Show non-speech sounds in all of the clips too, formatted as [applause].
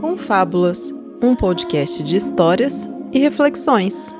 Confábulas, um podcast de histórias e reflexões.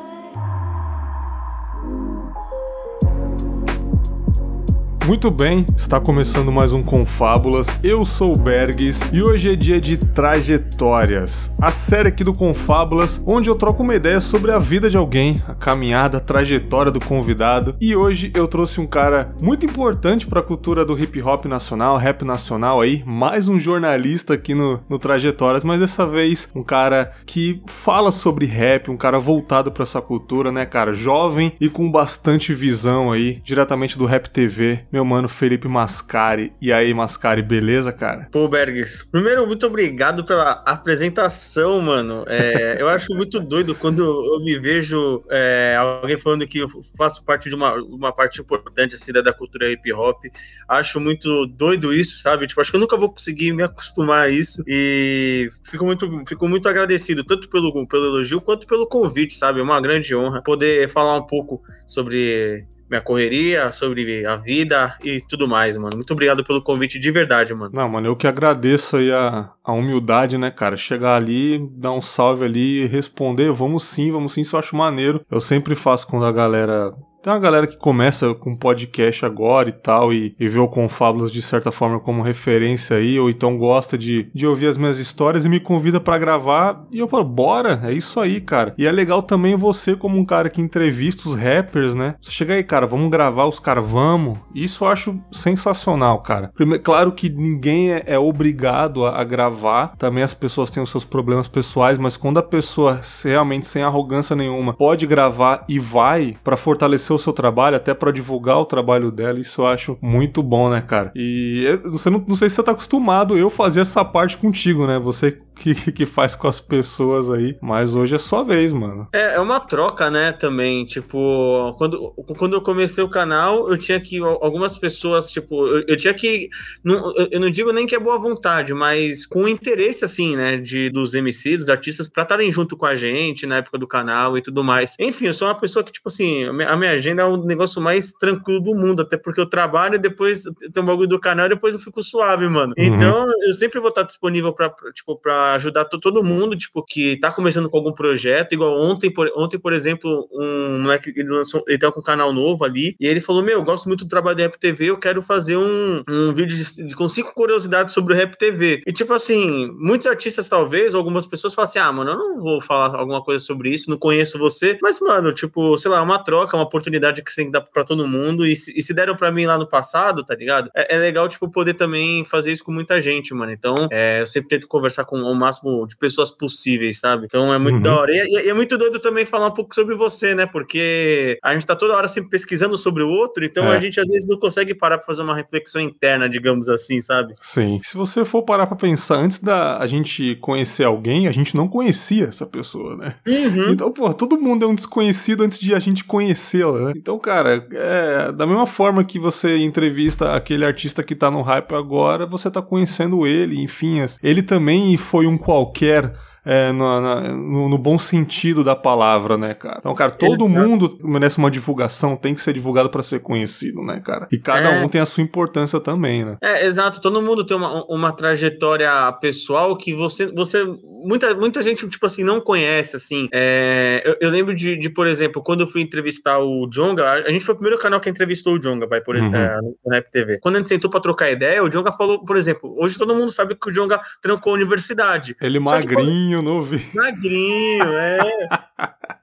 Muito bem, está começando mais um Confábulas. Eu sou o Bergs e hoje é dia de trajetórias. A série aqui do Confábulas, onde eu troco uma ideia sobre a vida de alguém, a caminhada, a trajetória do convidado. E hoje eu trouxe um cara muito importante para a cultura do hip hop nacional, rap nacional aí, mais um jornalista aqui no, no Trajetórias, mas dessa vez um cara que fala sobre rap, um cara voltado para essa cultura, né, cara, jovem e com bastante visão aí, diretamente do Rap TV. Meu meu mano Felipe Mascari. E aí, Mascari, beleza, cara? Pô, Bergs, primeiro, muito obrigado pela apresentação, mano. É, eu acho muito doido quando eu me vejo é, alguém falando que eu faço parte de uma, uma parte importante assim, da, da cultura hip hop. Acho muito doido isso, sabe? Tipo, acho que eu nunca vou conseguir me acostumar a isso. E fico muito, fico muito agradecido, tanto pelo, pelo elogio quanto pelo convite, sabe? É uma grande honra poder falar um pouco sobre minha correria, sobre a vida e tudo mais, mano. Muito obrigado pelo convite de verdade, mano. Não, mano, eu que agradeço aí a, a humildade, né, cara? Chegar ali, dar um salve ali responder, vamos sim, vamos sim, isso eu acho maneiro. Eu sempre faço quando a galera tem uma galera que começa com podcast agora e tal, e, e vê o Confábulas de certa forma como referência aí, ou então gosta de, de ouvir as minhas histórias e me convida para gravar. E eu falo, bora, é isso aí, cara. E é legal também você, como um cara que entrevista os rappers, né? Você chega aí, cara, vamos gravar os caras, vamos. Isso eu acho sensacional, cara. Primeiro, claro que ninguém é, é obrigado a, a, gravar, também as pessoas têm os seus problemas pessoais, mas quando a pessoa realmente sem arrogância nenhuma pode gravar e vai para fortalecer o seu trabalho, até para divulgar o trabalho dela, isso eu acho muito bom, né, cara? E você não, não sei se você tá acostumado eu fazer essa parte contigo, né? Você que, que faz com as pessoas aí, mas hoje é sua vez, mano. É, é uma troca, né, também, tipo, quando, quando eu comecei o canal, eu tinha que, algumas pessoas, tipo, eu, eu tinha que, não, eu não digo nem que é boa vontade, mas com interesse, assim, né, de, dos MCs, dos artistas, pra estarem junto com a gente na época do canal e tudo mais. Enfim, eu sou uma pessoa que, tipo assim, a minha agenda é o negócio mais tranquilo do mundo, até porque eu trabalho e depois tem um bagulho do canal e depois eu fico suave, mano. Uhum. Então, eu sempre vou estar disponível pra, tipo, pra ajudar todo mundo, tipo, que tá começando com algum projeto, igual ontem, por, ontem, por exemplo, um moleque, ele lançou, ele tá com um canal novo ali, e ele falou, meu, eu gosto muito do trabalho da Rap TV, eu quero fazer um, um vídeo de, com cinco curiosidades sobre o Rap TV. E, tipo assim, muitos artistas, talvez, algumas pessoas falam assim, ah, mano, eu não vou falar alguma coisa sobre isso, não conheço você, mas, mano, tipo, sei lá, é uma troca, uma oportunidade que você tem que dar pra todo mundo, e se, e se deram pra mim lá no passado, tá ligado? É, é legal, tipo, poder também fazer isso com muita gente, mano. Então, é, eu sempre tento conversar com máximo de pessoas possíveis, sabe? Então é muito uhum. da hora. E, e, é muito doido também falar um pouco sobre você, né? Porque a gente tá toda hora sempre pesquisando sobre o outro, então é. a gente às vezes não consegue parar pra fazer uma reflexão interna, digamos assim, sabe? Sim. Se você for parar pra pensar, antes da a gente conhecer alguém, a gente não conhecia essa pessoa, né? Uhum. Então, pô, todo mundo é um desconhecido antes de a gente conhecê-la, né? Então, cara, é, da mesma forma que você entrevista aquele artista que tá no hype agora, você tá conhecendo ele, enfim, ele também foi um qualquer é, no, no, no, bom sentido da palavra, né, cara? Então, cara, todo Exato. mundo merece uma divulgação, tem que ser divulgado para ser conhecido, né, cara? E cada é. um tem a sua importância também, né? É, exato. Todo mundo tem uma, uma trajetória pessoal que você, você muita, muita gente, tipo assim, não conhece, assim. É, eu, eu, lembro de, de, por exemplo, quando eu fui entrevistar o Jonga, a gente foi o primeiro canal que entrevistou o Jonga, vai, por exemplo, uhum. é, no Rap TV. Quando a gente sentou pra trocar ideia, o Jonga falou, por exemplo, hoje todo mundo sabe que o Jonga trancou a universidade. Ele magrinho, magrinho, novo. [laughs] Magrinho, é.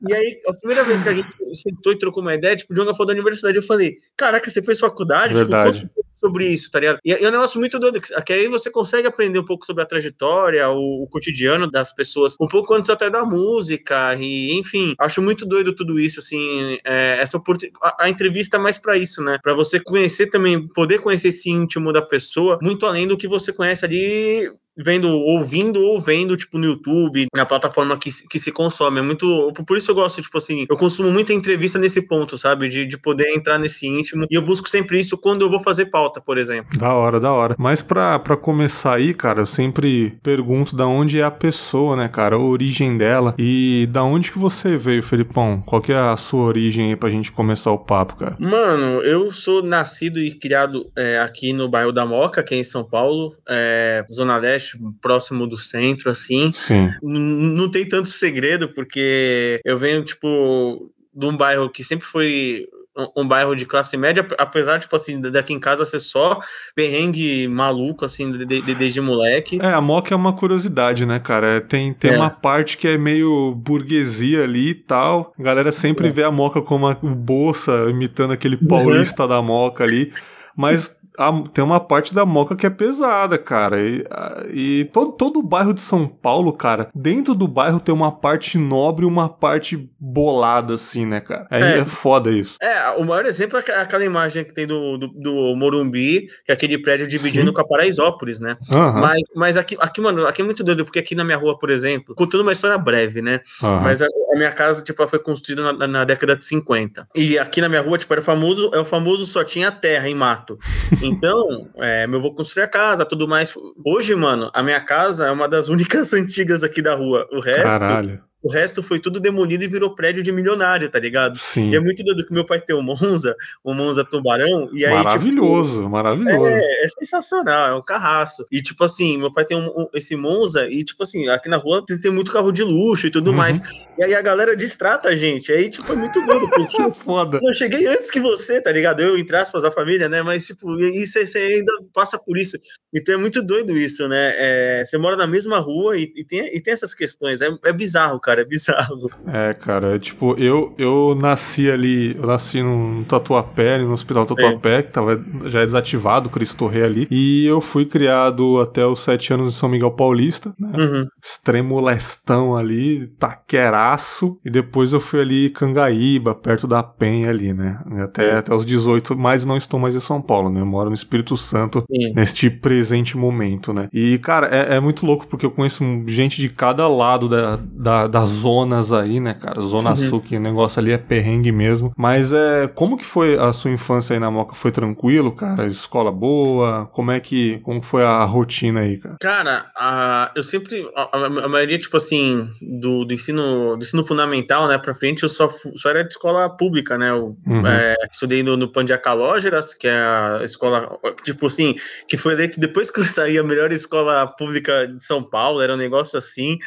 e aí, a primeira vez que a gente sentou e trocou uma ideia, tipo, o Jonga falou da universidade, eu falei, caraca, você fez faculdade? Tipo, Verdade. Tipo, sobre isso, tá ligado? E é um negócio muito doido, que aí você consegue aprender um pouco sobre a trajetória, o, o cotidiano das pessoas, um pouco antes até da música, e enfim, acho muito doido tudo isso, assim, é, essa a, a, entrevista é mais para isso, né? Para você conhecer também, poder conhecer esse íntimo da pessoa, muito além do que você conhece ali vendo, ouvindo ou vendo, tipo, no YouTube, na plataforma que, que se consome. É muito. Por isso eu gosto, tipo assim, eu consumo muita entrevista nesse ponto, sabe? De, de poder entrar nesse íntimo. E eu busco sempre isso quando eu vou fazer pauta, por exemplo. Da hora, da hora. Mas pra, pra começar aí, cara, eu sempre pergunto da onde é a pessoa, né, cara? A origem dela. E da onde que você veio, Felipão? Qual que é a sua origem aí pra gente começar o papo, cara? Mano, eu sou nascido e criado é, aqui no bairro da Moca, aqui em São Paulo, é, Zona Leste Próximo do centro, assim. Sim. Não tem tanto segredo, porque eu venho, tipo, de um bairro que sempre foi um, bairro de classe média, apesar, tipo assim, daqui em casa ser só perrengue maluco, assim, de, de, desde moleque. É, a Moca é uma curiosidade, né, cara? É, tem, tem é. uma parte que é meio burguesia ali e tal. A galera sempre é. vê a Moca como a, o Bolsa, imitando aquele uhum. paulista uhum. da Moca ali. Mas a, tem uma parte da Moca que é pesada, cara. E, e todo, todo o bairro de São Paulo, cara, dentro do bairro tem uma parte nobre e uma parte bolada, assim, né, cara? Aí é, é foda isso. É, o maior exemplo é aquela imagem que tem do, do, do Morumbi, que é aquele prédio dividindo Sim. com a Paraisópolis, né? Uhum. Mas, mas aqui, aqui, mano, aqui é muito doido, porque aqui na minha rua, por exemplo, contando uma história breve, né? Uhum. Mas a, a, minha casa, tipo, foi construída na, na, década de 50. E aqui na minha rua, tipo, era famoso, é o famoso só tinha terra em mato. [laughs] Então, é, meu avô construiu a casa, tudo mais. Hoje, mano, a minha casa é uma das únicas [laughs] antigas aqui da rua. O resto. Caralho. O resto foi tudo demolido e virou prédio de milionário, tá ligado? Sim. E é muito doido que meu pai tem um Monza, um Monza Tubarão, e aí. Tipo, maravilhoso, tipo, maravilhoso. É, é, sensacional, é um carraço. E tipo assim, meu pai tem um, um, esse Monza, e tipo assim, aqui na rua tem muito carro de luxo e tudo uhum. mais. E aí a galera distrata a gente. Aí, tipo, é muito doido, [laughs] porque. Foda. Eu cheguei antes que você, tá ligado? Eu, entre aspas, a família, né? Mas, tipo, isso você ainda passa por isso. Então é muito doido isso, né? É, você mora na mesma rua e, e, tem, e tem essas questões. É, é bizarro, cara, é bizarro. É, cara, é, tipo, eu, eu nasci ali, eu nasci no Tatuapé, no Hospital Tatuapé, é. que tava já é desativado, Cristo Rei ali, e eu fui criado até os sete anos em São Miguel Paulista, né? Uhum. Extremo lestão ali, taqueraço, e depois eu fui ali Cangaíba, perto da Penha ali, né? Até, é. até os 18, mas não estou mais em São Paulo, né? Eu moro no Espírito Santo Sim. neste presente momento, né? E, cara, é, é, muito louco porque eu conheço gente de cada lado da, da, das zonas aí, né, cara? Zona uhum. Sul, que o negócio ali é perrengue mesmo. Mas é. Como que foi a sua infância aí na Moca? Foi tranquilo, cara? Escola boa? Como é que. Como foi a rotina aí, cara? Cara, a, eu sempre. A, a, maioria, tipo assim, do, do, ensino, do ensino fundamental, né, pra frente, eu só, só era de escola pública, né? Eu uhum. é, estudei no, no Pandiacalógeras, que é a escola, tipo assim, que foi eleito depois [laughs] que eu saí a melhor escola pública de São Paulo, era um negócio assim.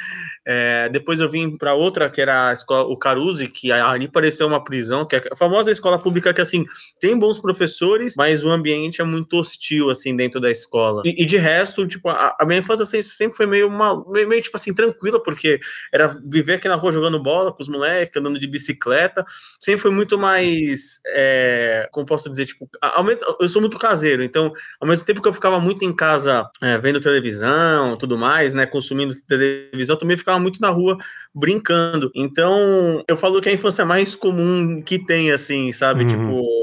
É, depois eu vim para outra, que era a escola, o Caruzi, que ali pareceu uma prisão, que é a famosa escola pública que, assim, tem bons professores, mas o ambiente é muito hostil, assim, dentro da escola. E, e de resto, tipo, a, a, minha infância sempre, sempre foi meio, uma, meio, meio, tipo assim, tranquila, porque era viver aqui na rua jogando bola com os moleques, andando de bicicleta, sempre foi muito mais, é, como posso dizer, tipo, eu sou muito caseiro, então, ao mesmo tempo que eu ficava muito em casa é, vendo televisão, tudo mais, né, consumindo televisão, também ficava muito na rua brincando. Então, eu falo que a infância mais comum que tem, assim, sabe? Uhum. Tipo,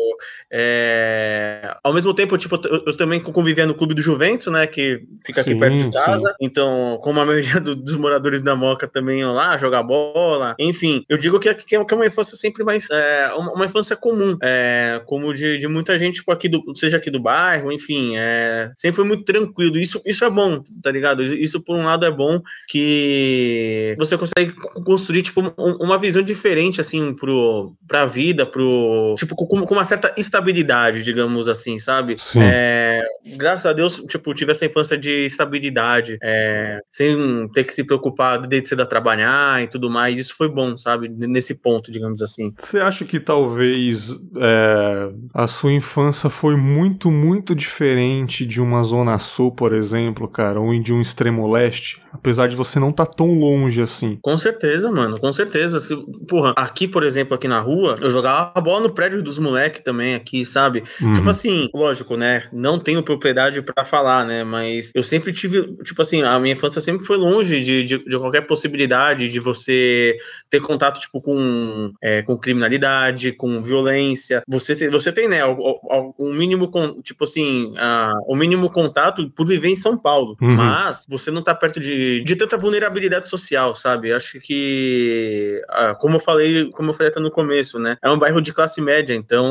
é... Ao mesmo tempo, tipo, eu, eu, também convivia no clube do Juventus, né? Que fica aqui sim, perto de casa. Sim. Então, como a maioria do, dos moradores da Moca também iam lá jogar bola. Enfim, eu digo que, que é uma infância sempre mais. É, uma, infância comum. É, como de, de, muita gente, tipo, aqui do, seja aqui do bairro, enfim. É, sempre foi muito tranquilo. Isso, isso é bom, tá ligado? Isso, por um lado, é bom que você consegue construir, tipo, uma visão diferente, assim, pro, pra vida, pro. Tipo, com, com uma certa estabilidade estabilidade, digamos assim, sabe? É, graças a Deus, tipo, tive essa infância de estabilidade, é, sem ter que se preocupar desde cedo a trabalhar e tudo mais. Isso foi bom, sabe? Nesse ponto, digamos assim. Você acha que talvez é, a sua infância foi muito, muito diferente de uma zona sul, por exemplo, cara, ou de um extremo leste? Apesar de você não estar tá tão longe assim. Com certeza, mano, com certeza. Se, porra, aqui, por exemplo, aqui na rua, eu jogava a bola no prédio dos moleques também, aqui, sabe? Uhum. Tipo assim, lógico, né? Não tenho propriedade para falar, né? Mas eu sempre tive, tipo assim, a minha infância sempre foi longe de, de, de qualquer possibilidade de você ter contato, tipo, com, é, com criminalidade, com violência. Você tem, você tem né, o, o, o mínimo, tipo assim, a, o mínimo contato por viver em São Paulo. Uhum. Mas você não tá perto de, de tanta vulnerabilidade social, sabe? Acho que, como eu falei, como eu falei até no começo, né? É um bairro de classe média, então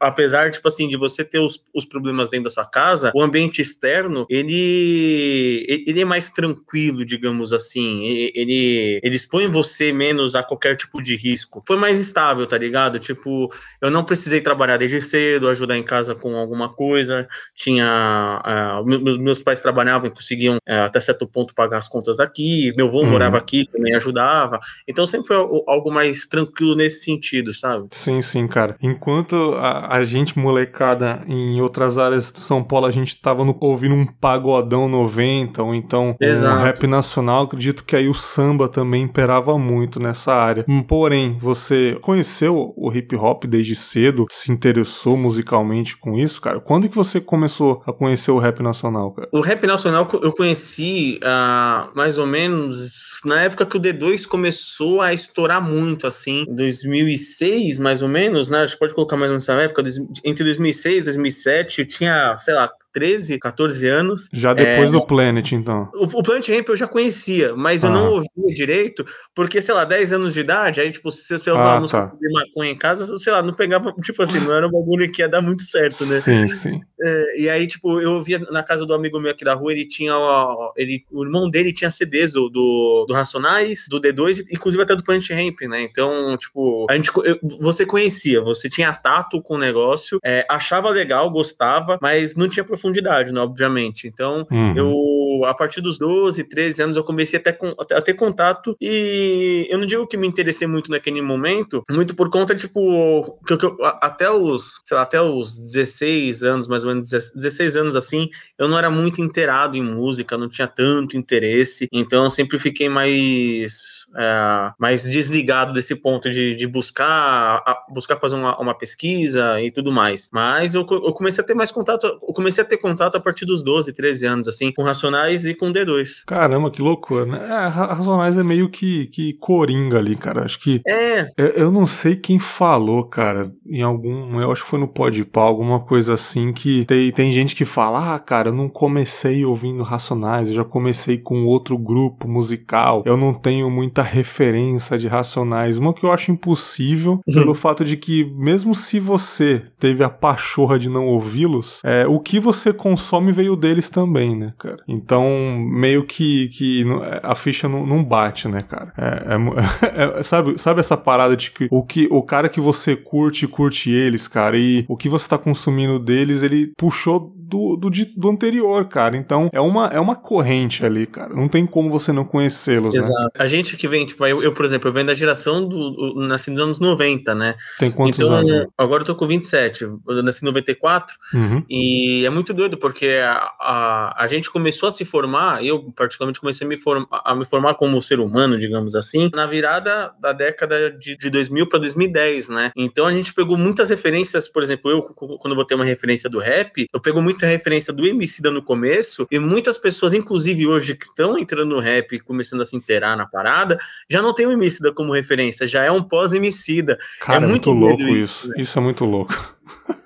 apesar, tipo assim, de você ter os, os problemas dentro da sua casa, o ambiente externo, ele, ele é mais tranquilo, digamos assim. Ele, ele expõe você menos a qualquer tipo de risco. Foi mais estável, tá ligado? Tipo, eu não precisei trabalhar desde cedo, ajudar em casa com alguma coisa. Tinha. Uh, meus, meus pais trabalhavam e conseguiam, uh, até certo ponto, pagar as contas daqui. Meu avô uhum. morava aqui, também ajudava. Então sempre foi algo mais tranquilo nesse sentido, sabe? Sim, sim, cara. Enquanto a, a gente, molecada, em outras áreas de São Paulo, a gente tava no, ouvindo um pagodão 90, ou então Exato. um rap nacional, acredito que aí o samba também imperava muito nessa área. Porém, você conheceu o hip hop desde cedo, se interessou musicalmente com isso, cara? Quando que você começou a conhecer o rap nacional, cara? O rap nacional eu conheci uh, mais ou menos na época que o D2 começou a estourar muito, assim, 2006, mais ou menos, né? A gente pode colocar mais ou menos nessa época, entre 2006 e 2007, tinha, sei lá, 13, 14 anos. Já depois é, do Planet, então. O, o, Planet Ramp eu já conhecia, mas ah. eu não ouvia direito, porque, sei lá, 10 anos de idade, aí, tipo, se você ouvir ah, uma música tá. de maconha em casa, sei lá, não pegava, tipo assim, não era um bagulho que ia dar muito certo, né? Sim, sim. É, e aí, tipo, eu ouvia na casa do amigo meu aqui da rua, ele tinha, ó, ele, o irmão dele tinha CDs do, do, do Racionais, do D2, inclusive até do Planet Ramp, né? Então, tipo, a gente, eu, você conhecia, você tinha tato com o negócio, é, achava legal, gostava, mas não tinha profundidade, né, obviamente. Então, uhum. eu, a partir dos 12, 13 anos, eu comecei a ter, a ter contato e eu não digo que me interessei muito naquele momento, muito por conta, tipo, que, que eu, até os, sei lá, até os 16 anos, mais ou menos 16 anos assim, eu não era muito inteirado em música, não tinha tanto interesse, então eu sempre fiquei mais, é, mais desligado desse ponto de, de buscar, buscar fazer uma, uma pesquisa e tudo mais. Mas eu, eu comecei a ter mais contato, eu comecei a ter contato a partir dos 12, 13 anos, assim, com Racionais e com D2. Caramba, que loucura, né? É, Racionais é meio que, que coringa ali, cara. Acho que. É. Eu, eu não sei quem falou, cara, em algum. Eu acho que foi no Podpah, alguma coisa assim, que tem, tem gente que fala: ah, cara, eu não comecei ouvindo Racionais, eu já comecei com outro grupo musical, eu não tenho muita referência de Racionais. Uma que eu acho impossível, uhum. pelo fato de que, mesmo se você teve a pachorra de não ouvi-los, é, o que você você consome veio deles também, né, cara? Então, meio que, que a ficha não, não bate, né, cara? É, [laughs] é, é, sabe, sabe essa parada de que o, que o cara que você curte, curte eles, cara, e o que você tá consumindo deles, ele puxou do, do, do anterior, cara. Então é uma, é uma corrente ali, cara. Não tem como você não conhecê-los, né? A gente que vem, tipo, eu, eu, por exemplo, eu venho da geração do, nasci nos anos 90, né? Tem quantos então, anos? Agora eu tô com 27. Eu nasci em 94. Uhum. E é muito doido, porque a, a, a, gente começou a se formar, eu particularmente comecei a me, form, a me formar como ser humano, digamos assim, na virada da década de, de 2000 para 2010, né? Então a gente pegou muitas referências, por exemplo, eu, quando eu ter uma referência do rap, eu pego muito muita referência do Emicida no começo, e muitas pessoas, inclusive hoje, que estão entrando no rap e começando a se inteirar na parada, já não tem o Emicida como referência, já é um pós-Emicida. Cara, é muito, muito louco isso. Isso, né? isso é muito louco.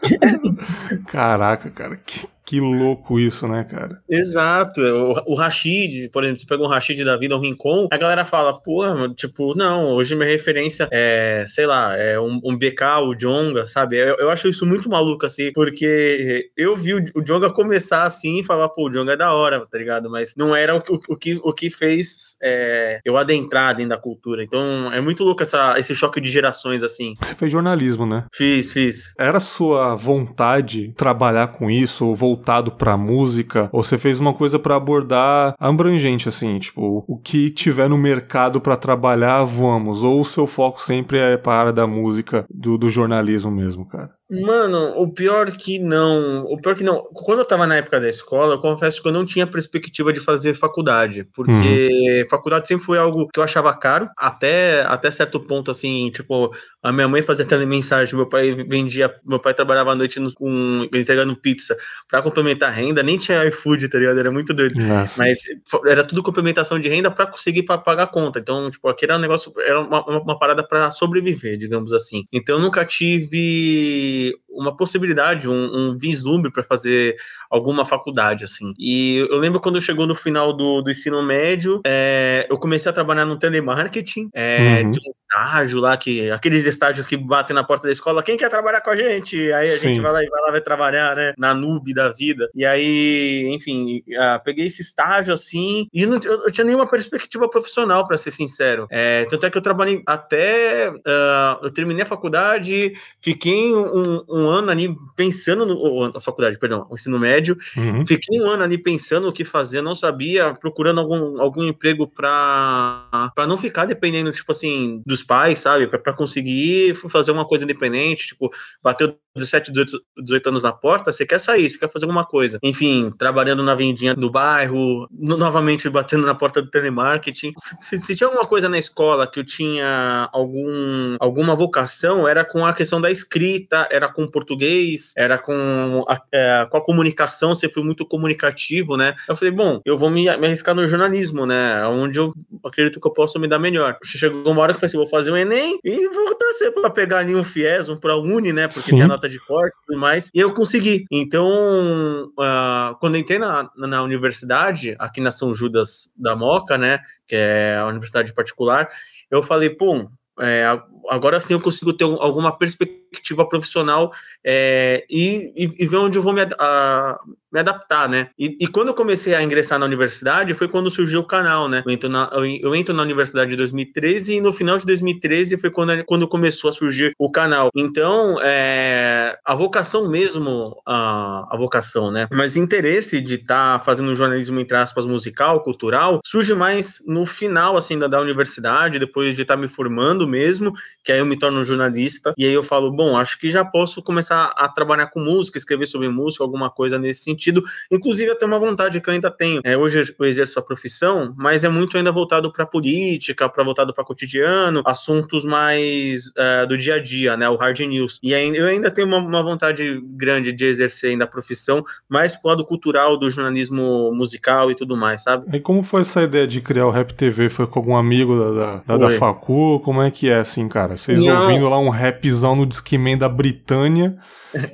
[laughs] Caraca, cara, que, que louco isso, né, cara? Exato. O, o Rashid, por exemplo, você pega um Rashid da vida, um Rincon, a galera fala, pô, tipo, não, hoje minha referência é, sei lá, é um, um BK, o Jonga, sabe? Eu, eu, acho isso muito maluco, assim, porque eu vi o, o Jonga começar assim e falar, pô, o Jonga é da hora, tá ligado? Mas não era o, o, o que, o que fez é, eu adentrar dentro da cultura. Então é muito louco essa, esse choque de gerações, assim. Você fez jornalismo, né? Fiz, fiz. Era sua vontade trabalhar com isso, ou voltado pra música, ou você fez uma coisa para abordar abrangente, assim, tipo, o que tiver no mercado para trabalhar, vamos, ou o seu foco sempre é para a área da música, do, do jornalismo mesmo, cara? Mano, o pior que não. O pior que não. Quando eu tava na época da escola, eu confesso que eu não tinha perspectiva de fazer faculdade. Porque uhum. faculdade sempre foi algo que eu achava caro, até, até certo ponto, assim, tipo, a minha mãe fazia telemensagem, meu pai vendia. Meu pai trabalhava à noite no, com, entregando pizza pra complementar a renda, nem tinha iFood, tá ligado? Era muito doido. Nossa. Mas era tudo complementação de renda pra conseguir pra pagar a conta. Então, tipo, aqui era um negócio, era uma, uma, uma parada pra sobreviver, digamos assim. Então eu nunca tive tive uma possibilidade, um, um vislumbre para fazer alguma faculdade, assim. E eu lembro quando chegou no final do, do ensino médio, é, eu comecei a trabalhar no telemarketing, é, uhum. de um estágio lá, que, aqueles estágios que batem na porta da escola, quem quer trabalhar com a gente? Aí a Sim. gente vai lá e vai lá vai trabalhar, né, na nube da vida. E aí, enfim, peguei esse estágio assim, e não, eu, eu tinha nenhuma perspectiva profissional, para ser sincero. É, tanto é que eu trabalhei até, uh, eu terminei a faculdade, fiquei um, um ano ali pensando no, a faculdade, perdão, o ensino médio. Uhum. Fiquei um ano ali pensando o que fazer, não sabia, procurando algum, algum emprego para não ficar dependendo, tipo assim, dos pais, sabe? Para conseguir fazer uma coisa independente, tipo, bateu 17, 18, 18 anos na porta, você quer sair, você quer fazer alguma coisa. Enfim, trabalhando na vendinha do bairro, no, novamente batendo na porta do telemarketing. Se, se, tinha alguma coisa na escola que eu tinha algum, alguma vocação, era com a questão da escrita, era com português, era com a, é, com a comunicação, você foi muito comunicativo, né? Eu falei, bom, eu vou me, me arriscar no jornalismo, né? Onde eu acredito que eu posso me dar melhor. Chegou uma hora que eu falei assim, vou fazer o Enem e vou torcer para pegar ali um FIES, um ProUni, né? Porque Sim. tem a nota de corte e tudo mais, e eu consegui. Então, uh, quando entrei na, na universidade, aqui na São Judas da Moca, né, que é a universidade particular, eu falei, pô, é, agora sim eu consigo ter alguma perspectiva profissional é, e, e, ver onde eu vou me, a, me adaptar, né? E, e, quando eu comecei a ingressar na universidade foi quando surgiu o canal, né? Eu entro na, eu, entro na universidade em 2013 e no final de 2013 foi quando, quando começou a surgir o canal. Então, é, a vocação mesmo, a, a vocação, né? Mas o interesse de estar tá fazendo jornalismo, entre aspas, musical, cultural, surge mais no final, assim, da, da universidade, depois de estar tá me formando mesmo, que aí eu me torno jornalista, e aí eu falo, bom, acho que já posso começar a trabalhar com música, escrever sobre música, alguma coisa nesse sentido, inclusive até uma vontade que eu ainda tenho. É, hoje eu exerço a profissão, mas é muito ainda voltado para política, para voltado para cotidiano, assuntos mais uh, do dia a dia, né, o hard news. E aí, eu ainda tenho uma, uma vontade grande de exercer ainda a profissão, mais pro lado cultural do jornalismo musical e tudo mais, sabe? E como foi essa ideia de criar o Rap TV? Foi com algum amigo da, da, da, da Facu? Como é que é assim, cara? Vocês Não. ouvindo lá um rapzão no Discman da Britânia.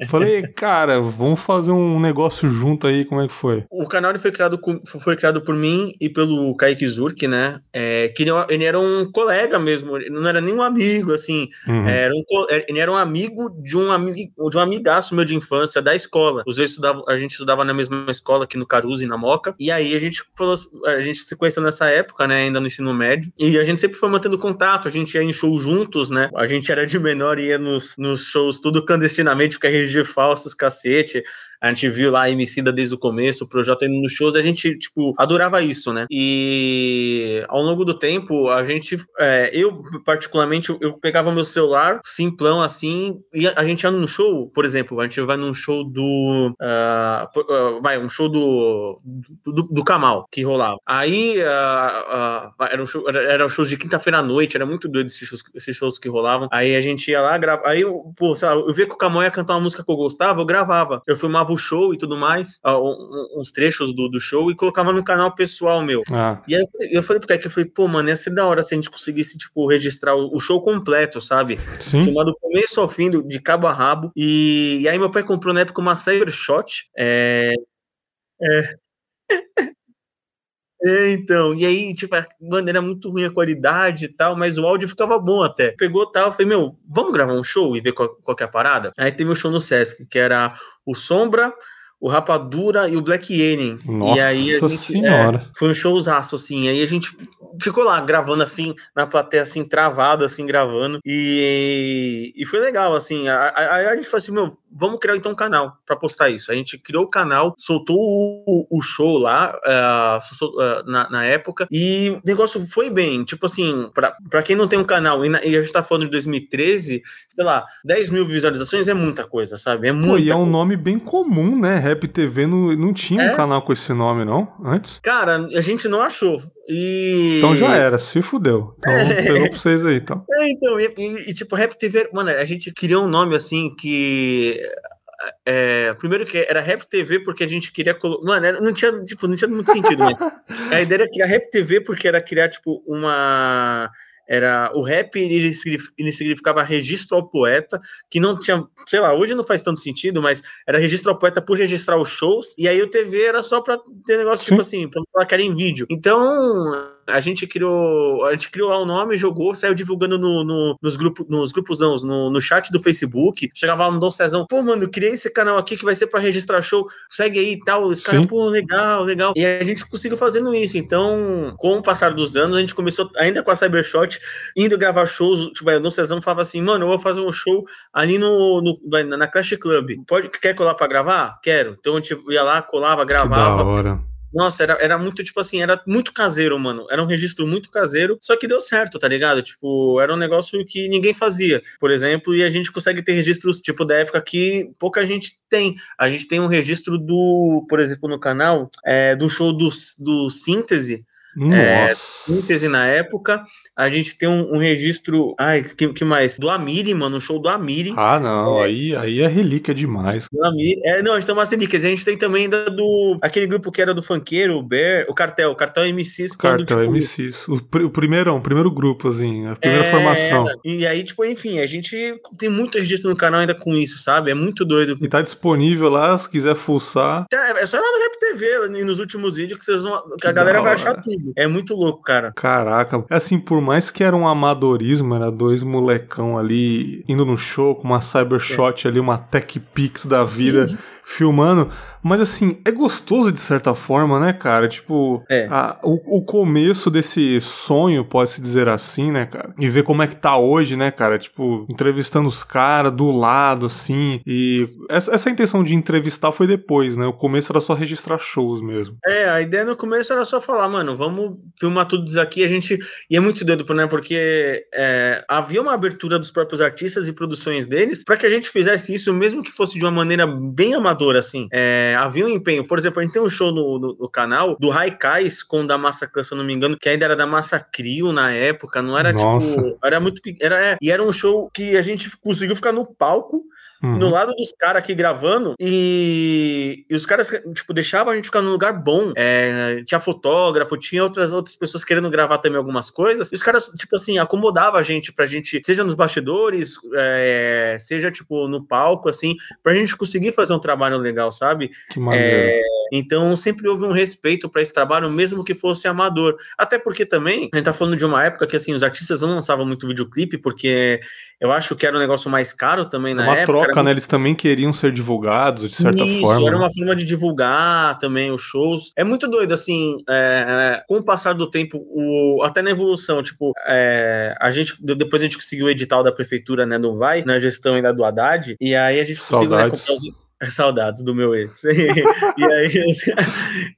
Falei, [laughs] cara, vamos fazer um negócio junto aí, como é que foi? O canal foi criado, foi criado por mim e pelo Kaique Zurk, né? É, que ele era um colega mesmo, não era nem um amigo, assim. Uhum. Era um, é, ele era um amigo de um, amigo, de um amigaço meu de infância da escola. Os dois estudavam, a gente estudava na mesma escola aqui no Caruzi, na Moca. E aí a gente falou, a gente se conheceu nessa época, né? Ainda no ensino médio. E a gente sempre foi mantendo contato, a gente ia em show juntos, né? A gente era de menor e ia nos, nos shows tudo clandestinamente, porque RG falsos, cacete. A gente viu lá a Emicida desde o começo, o Projota indo nos shows, a gente, tipo, adorava isso, né? E ao longo do tempo, a gente, é, eu particularmente, eu pegava meu celular, simplão assim, e a, gente ia num show, por exemplo, a gente vai num show do. Uh, vai, um show do, do, do Kamal, que rolava. Aí uh, era, um show, era, era um show de quinta-feira à noite, era muito doido esses shows, esses shows que rolavam. Aí a gente ia lá, grava. Aí, pô, sei lá, eu via que o Kamal ia cantar uma música que eu gostava, eu gravava. Eu filmava o show e tudo mais, uh, uns trechos do, do show, e colocava no canal pessoal meu. Ah. E aí eu falei pro Kaique, eu falei, pô, mano, ia ser da hora se a gente conseguisse, tipo, registrar o, o show completo, sabe? Sim. Filmar do começo ao fim, do, de cabo a rabo. E, e aí meu pai comprou na época uma Cybershot. É. É. [laughs] É, então, e aí, tipo, mano, era muito ruim a qualidade e tal, mas o áudio ficava bom até. Pegou tal, eu falei, meu, vamos gravar um show e ver qual, qual é a parada? Aí teve um show no Sesc, que era o Sombra, o Rapadura e o Black Alien. Nossa e aí a gente, senhora. É, foi um showzaço, assim. Aí a gente ficou lá gravando assim, na plateia, assim, travado, assim, gravando. E, e foi legal, assim. Aí a, a, gente falou assim, meu, vamos criar então um canal para postar isso. A gente criou o canal, soltou o, o show lá uh, na, na, época e o negócio foi bem. Tipo assim, para quem não tem um canal e, na, e, a gente tá falando de 2013, sei lá, 10 mil visualizações é muita coisa, sabe? É muita Pô, e é um nome bem comum, né? Rap TV não, não tinha é? um canal com esse nome, não? Antes? Cara, a gente não achou. E... Então já era, se fudeu. Então é. pegou pra vocês aí, então. É, então, e, e, e, tipo, Rap TV, mano, a gente criou um nome assim que. É, primeiro que era Rap TV porque a gente queria colocar. Mano, era, não, tinha, tipo, não tinha muito sentido, [laughs] a ideia era criar Rap TV porque era criar, tipo, uma era o rap ele, significava registro ao poeta, que não tinha, sei lá, hoje não faz tanto sentido, mas era registro ao poeta por registrar os shows, e aí o TV era só para ter negócio Sim. tipo assim, para falar que era em vídeo. Então, a gente criou, a gente criou lá o um nome, jogou, saiu divulgando no, no, nos grupos, nos grupos no, no chat do Facebook. Chegava lá no Dom Cezão, pô, mano, criei esse canal aqui que vai ser para registrar show, segue aí e tal. Esse cara, pô, legal, legal. E a gente conseguiu fazendo isso. Então, com o passar dos anos, a gente começou ainda com a Cybershot, indo gravar shows. Tipo, o Dom Cezão falava assim, mano, eu vou fazer um show ali no, no na Clash Club. Pode, quer colar para gravar? Quero. Então a gente ia lá, colava, gravava. Que da hora nossa, era, era muito, tipo assim, era muito caseiro, mano. Era um registro muito caseiro, só que deu certo, tá ligado? Tipo, era um negócio que ninguém fazia, por exemplo, e a gente consegue ter registros, tipo, da época que pouca gente tem. A gente tem um registro do, por exemplo, no canal, é, do show do, do Síntese, é, síntese na época. A gente tem um, um, registro. Ai, que, que mais? Do Amiri, mano, um show do Amiri. Ah, não, é. aí, aí é relíquia demais. Do Amiri. É, não, a gente tem umas relíquias. A gente tem também da do. Aquele grupo que era do funkeiro, o Bear, o Cartel, o Cartel MCs. Cartel quando, tipo, MCs. O, o primeirão, o primeiro grupo, assim, a primeira é, formação. E aí, tipo, enfim, a gente tem muito registro no canal ainda com isso, sabe? É muito doido. E tá disponível lá, se quiser fuçar. É, é só lá no Rap TV, nos últimos vídeos, que vocês vão. Que a galera vai achar tudo. É muito louco, cara. Caraca. Assim, por mais que era um amadorismo, era dois molecão ali indo no show com uma Cybershot é. ali, uma Tech Pix da vida, filmando. Mas assim, é gostoso de certa forma, né, cara? Tipo, é. a, o, o começo desse sonho, pode-se dizer assim, né, cara? E ver como é que tá hoje, né, cara? Tipo, entrevistando os caras do lado, assim. E essa, essa intenção de entrevistar foi depois, né? O começo era só registrar shows mesmo. É, a ideia no começo era só falar, mano, vamos filmar tudo isso aqui. A gente. E é muito doido, né? Porque é, havia uma abertura dos próprios artistas e produções deles para que a gente fizesse isso, mesmo que fosse de uma maneira bem amadora, assim. É, havia um empenho. Por exemplo, a gente tem um show no, no, no canal do Raikais com o da Massa Clã, se eu não me engano, que ainda era da Massa Crio na época, não era Nossa. tipo. Era muito. Era, é, e era um show que a gente conseguiu ficar no palco Uhum. No lado dos caras aqui gravando, e, e, os caras, tipo, deixavam a gente ficar num lugar bom. É, tinha fotógrafo, tinha outras, outras pessoas querendo gravar também algumas coisas. E os caras, tipo assim, acomodavam a gente pra gente, seja nos bastidores, é, seja, tipo, no palco, assim, pra gente conseguir fazer um trabalho legal, sabe? Que maneiro. É, então, sempre houve um respeito para esse trabalho, mesmo que fosse amador. Até porque também, a gente tá falando de uma época que, assim, os artistas não lançavam muito videoclipe, porque eu acho que era um negócio mais caro também na uma época. Uma troca, né? Eles também queriam ser divulgados, de certa Isso, forma. era uma forma de divulgar também os shows. É muito doido, assim, é, com o passar do tempo, o, até na evolução, tipo, é, a gente, depois a gente conseguiu o edital da prefeitura, né, do Vai, na gestão ainda do Haddad, e aí a gente conseguiu né, comprar os [laughs] Saudades do meu ex. [laughs] e, aí,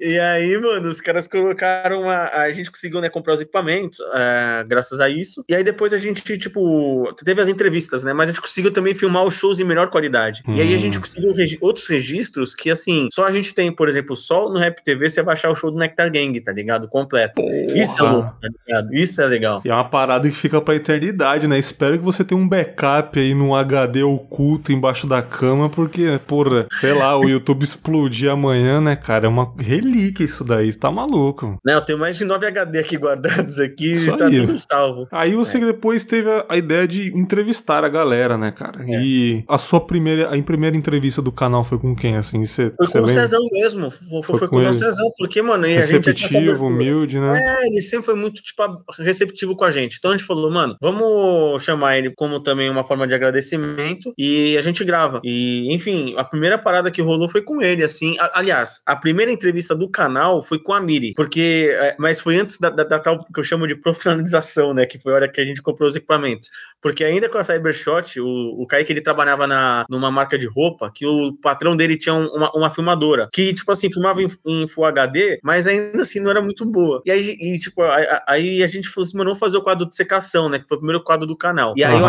e aí, mano, os caras colocaram uma. A gente conseguiu, né, comprar os equipamentos, uh, graças a isso. E aí depois a gente, tipo, teve as entrevistas, né? Mas a gente conseguiu também filmar os shows em melhor qualidade. Hum. E aí a gente hum. conseguiu regi outros registros que, assim, só a gente tem, por exemplo, só no Rap TV você vai achar o show do Nectar Gang, tá ligado? Completo. Porra. Isso é louco, tá ligado? Isso é legal. E é uma parada que fica pra eternidade, né? Espero que você tenha um backup aí num HD oculto embaixo da cama, porque, porra sei lá, o YouTube explodir amanhã, né, cara? É uma relíquia isso daí, tá maluco. Não, eu tenho mais de 9 HD aqui guardados aqui e tá tudo salvo. Aí você é. depois teve a, a, ideia de entrevistar a galera, né, cara? É. E a sua primeira, a primeira entrevista do canal foi com quem, assim? Você, foi com o Cezão mesmo. Foi, foi, foi com, com o Cezão, porque, mano, receptivo, a gente humilde, né? É, ele sempre foi muito, tipo, receptivo com a gente. Então a gente falou, mano, vamos chamar ele como também uma forma de agradecimento e a gente grava. E, enfim, a primeira parada que rolou foi com ele, assim. Aliás, a primeira entrevista do canal foi com a Miri, porque. É, mas foi antes da, da, da, tal que eu chamo de profissionalização, né? Que foi a hora que a gente comprou os equipamentos. Porque ainda com a Cybershot, o, o Kaique ele trabalhava na, numa marca de roupa que o patrão dele tinha uma, uma filmadora que, tipo assim, filmava em, em, Full HD, mas ainda assim não era muito boa. E aí, e, tipo, aí, aí a gente falou assim, mano, vamos fazer o quadro de secação, né? Que foi o primeiro quadro do canal. E aí uhum. o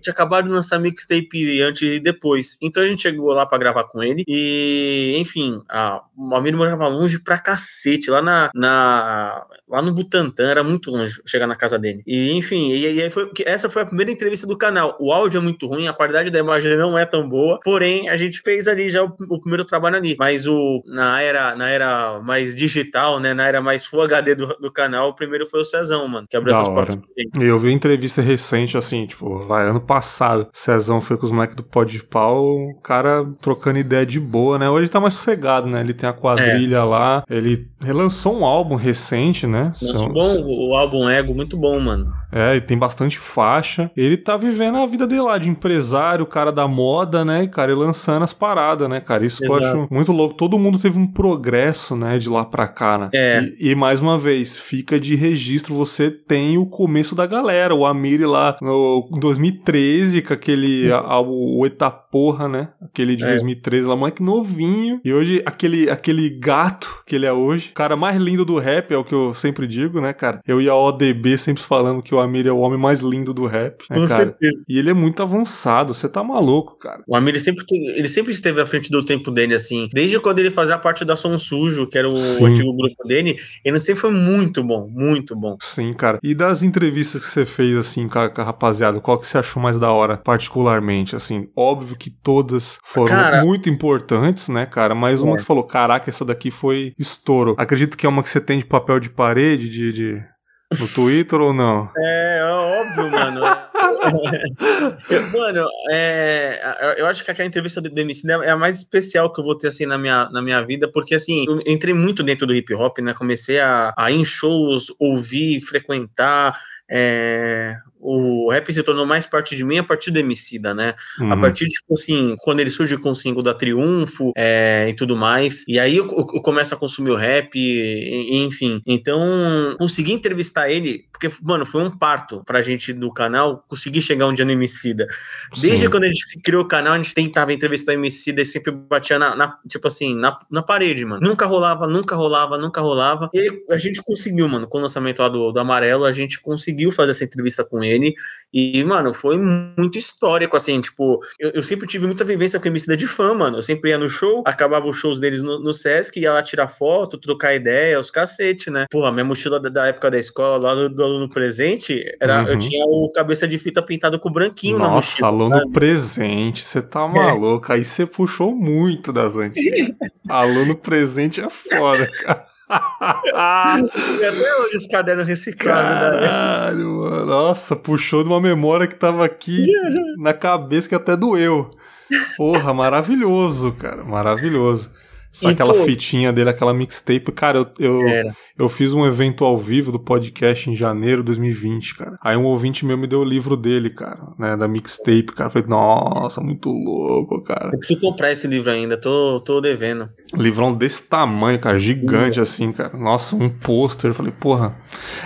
tinha acabado de lançar mixtape antes e depois. Então a gente chegou lá para gravar com ele. E, enfim, a, o Amir morava longe pra cacete, lá na, na lá no Butantã, era muito longe chegar na casa dele. E, enfim, e, e foi, essa foi a primeira entrevista do canal. O áudio é muito ruim, a qualidade da imagem não é tão boa, porém a gente fez ali já o, o primeiro trabalho ali. Mas o, na, era, na era mais digital, né, na era mais Full HD do, do canal, o primeiro foi o Cezão, mano, que abriu da essas hora. portas. Eu vi entrevista recente, assim, tipo, vai, ano passado, Cezão foi com os moleques do Pó de Pau, o cara trocando ideia de boa, né? Hoje tá mais sossegado, né? Ele tem a quadrilha é. lá, ele relançou um álbum recente, né? Nossa, São... bom, o álbum Ego, muito bom, mano. É, e tem bastante faixa. Ele tá vivendo a vida dele lá, de empresário, cara da moda, né? E, cara, e lançando as paradas, né, cara? Isso Exato. eu acho muito louco. Todo mundo teve um progresso, né, de lá pra cá, né? É. E, e mais uma vez, fica de registro, você tem o começo da galera. O Amiri lá no 2013, com aquele álbum, o Eta Porra, né? Aquele de é. 2013, lá, moleque novinho. E hoje, aquele, aquele gato que ele é hoje, o cara mais lindo do rap, é o que eu sempre digo, né, cara? Eu e a ODB sempre falando que o Amir é o homem mais lindo do rap, né, Com cara? Certeza. E ele é muito avançado, você tá maluco, cara. O Amir sempre, ele sempre esteve à frente do tempo dele, assim. Desde quando ele fazia parte da Som Sujo, que era o Sim. antigo grupo dele, ele sempre foi muito bom, muito bom. Sim, cara. E das entrevistas que você fez, assim, com a, com a rapaziada, qual que você achou mais da hora, particularmente? Assim, óbvio que todas foram cara, muito importantes, né, cara? Mas uma é. que você falou, caraca, essa daqui foi estouro. Acredito que é uma que você tem de papel de parede, de, de no Twitter ou não? [laughs] É, é óbvio, mano. [laughs] mano, é, eu acho que aquela entrevista do MC é a mais especial que eu vou ter assim na minha, na minha vida, porque assim, eu entrei muito dentro do hip hop, né? Comecei a, a ir em shows, ouvir, frequentar. É, o rap se tornou mais parte de mim a partir do Emicida, né? Uhum. A partir de, tipo assim, quando ele surge com o single da Triunfo é, e tudo mais. E aí eu, eu, começo a consumir o rap, e, enfim. Então, consegui entrevistar ele, porque, mano, foi um parto pra gente do canal conseguir chegar um dia no Emicida. Desde Sim. quando a gente criou o canal, a gente tentava entrevistar o Emicida e sempre batia na, na, tipo assim, na, na parede, mano. Nunca rolava, nunca rolava, nunca rolava. E a gente conseguiu, mano, com o lançamento lá do, do Amarelo, a gente conseguiu fazer essa entrevista com ele E, mano, foi muito histórico, assim, tipo, eu, eu sempre tive muita vivência com a emissida de fã, mano. Eu sempre ia no show, acabava os shows deles no, no Sesc, ia lá tirar foto, trocar ideia, os cacete, né? Porra, minha mochila da, da época da escola, lá do, do aluno presente, era, uhum. eu tinha o cabeça de fita pintado com branquinho Nossa, na mochila. Nossa, aluno sabe? presente, você tá maluco. É. Aí você puxou muito das antigas. [laughs] aluno presente é foda, cara. E até hoje os cadernos? Caralho, mano. Nossa, puxou de uma memória que tava aqui na cabeça que até doeu. Porra, maravilhoso, cara. Maravilhoso. Só aquela pô, fitinha dele, aquela mixtape. Cara, eu, eu, eu, fiz um evento ao vivo do podcast em janeiro de 2020, cara. Aí um ouvinte meu me deu o livro dele, cara, né? Da mixtape, cara. Eu falei, nossa, muito louco, cara. Eu preciso comprar esse livro ainda, tô, tô devendo. Livrão desse tamanho, cara, gigante assim, cara. Nossa, um pôster. Eu falei, porra,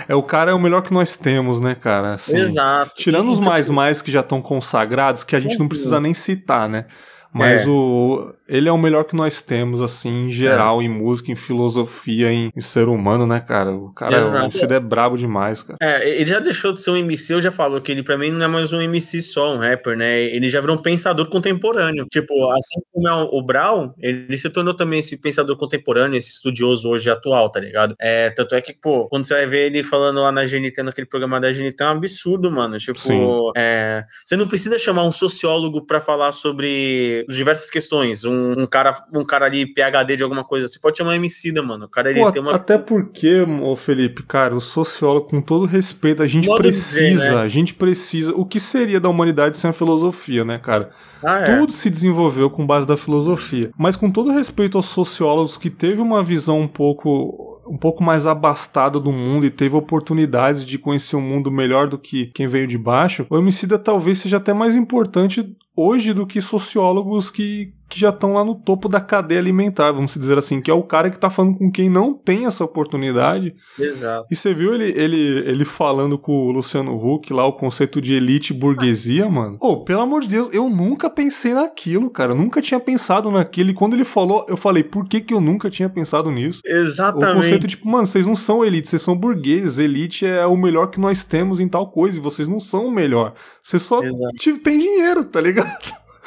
é o cara é o melhor que nós temos, né, cara? Assim, Exato. Tirando os mais mais que já estão consagrados, que a gente não precisa nem citar, né? Mas é. o ele é o melhor que nós temos, assim, em geral, é. em música, em filosofia, em, em, ser humano, né, cara? O cara, Exato. o Cid é brabo demais, cara. É, ele já deixou de ser um MC, eu já falou que ele pra mim não é mais um MC só, um rapper, né? Ele já virou um pensador contemporâneo. Tipo, assim como é o Brown, ele se tornou também esse pensador contemporâneo, esse estudioso hoje atual, tá ligado? É, tanto é que, pô, quando você vai ver ele falando lá na GNT, naquele programa da GNT, é um absurdo, mano. Tipo, é, você não precisa chamar um sociólogo pra falar sobre diversas questões, um um, cara, um cara ali, PHD de alguma coisa. Você pode chamar Emicida, mano. O cara Pô, tem uma. Até porque, ô Felipe, cara, o sociólogo, com todo respeito, a gente Modo precisa, dizer, né? a gente precisa. O que seria da humanidade sem a filosofia, né, cara? Ah, é. Tudo se desenvolveu com base da filosofia. Mas com todo respeito aos sociólogos que teve uma visão um pouco um pouco mais abastada do mundo e teve oportunidades de conhecer o um mundo melhor do que quem veio de baixo, o homicida talvez seja até mais importante hoje do que sociólogos que que já estão lá no topo da cadeia alimentar, vamos dizer assim, que é o cara que tá falando com quem não tem essa oportunidade. Exato. E você viu ele, ele, ele falando com o Luciano Huck lá, o conceito de elite e burguesia, mano? Ô, oh, pelo amor de Deus, eu nunca pensei naquilo, cara. Eu nunca tinha pensado naquilo. E quando ele falou, eu falei, por que que eu nunca tinha pensado nisso? Exatamente. O conceito, tipo, mano, vocês não são elite, vocês são burgueses. Elite é o melhor que nós temos em tal coisa, e vocês não são o melhor. Vocês só tem dinheiro, tá ligado?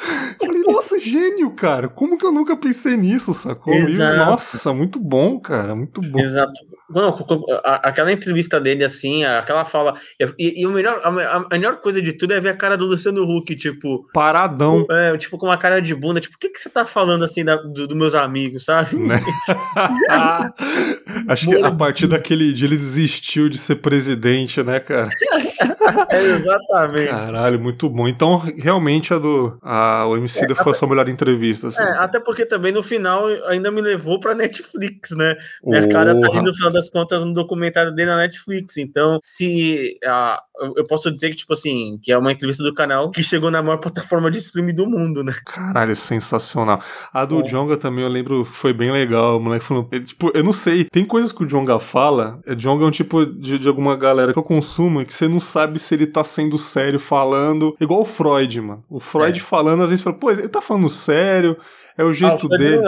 [laughs] Falei, nossa, gênio, cara. Como que eu nunca pensei nisso, sacou? Exato. Nossa, muito bom, cara. Muito bom. Exato. Não, aquela entrevista dele, assim, aquela fala. E, e o melhor, a, melhor coisa de tudo é ver a cara do Luciano Huck, tipo. Paradão. É, tipo, com uma cara de bunda. Tipo, o que, que você tá falando assim dos do meus amigos, sabe? Né? [laughs] Acho que a partir daquele dia ele desistiu de ser presidente, né, cara? [laughs] é, exatamente. Caralho, muito bom. Então, realmente, a do. A, o MC é, foi a sua melhor entrevista. Assim. É, até porque também no final ainda me levou pra Netflix, né? Minha cara tá ali no final das contas no documentário dele na Netflix. Então, se. Uh, eu posso dizer que, tipo assim, que é uma entrevista do canal que chegou na maior plataforma de streaming do mundo, né? Caralho, sensacional. A do é. Jonga também, eu lembro, foi bem legal. O moleque falou. Tipo, eu não sei, tem coisas que o Jonga fala. O Jonga é um tipo de, de alguma galera que eu consumo e que você não sabe se ele tá sendo sério falando. Igual o Freud, mano. O Freud é. falando, às vezes fala, pô, ele tá falando sério, é o jeito ah, o dele.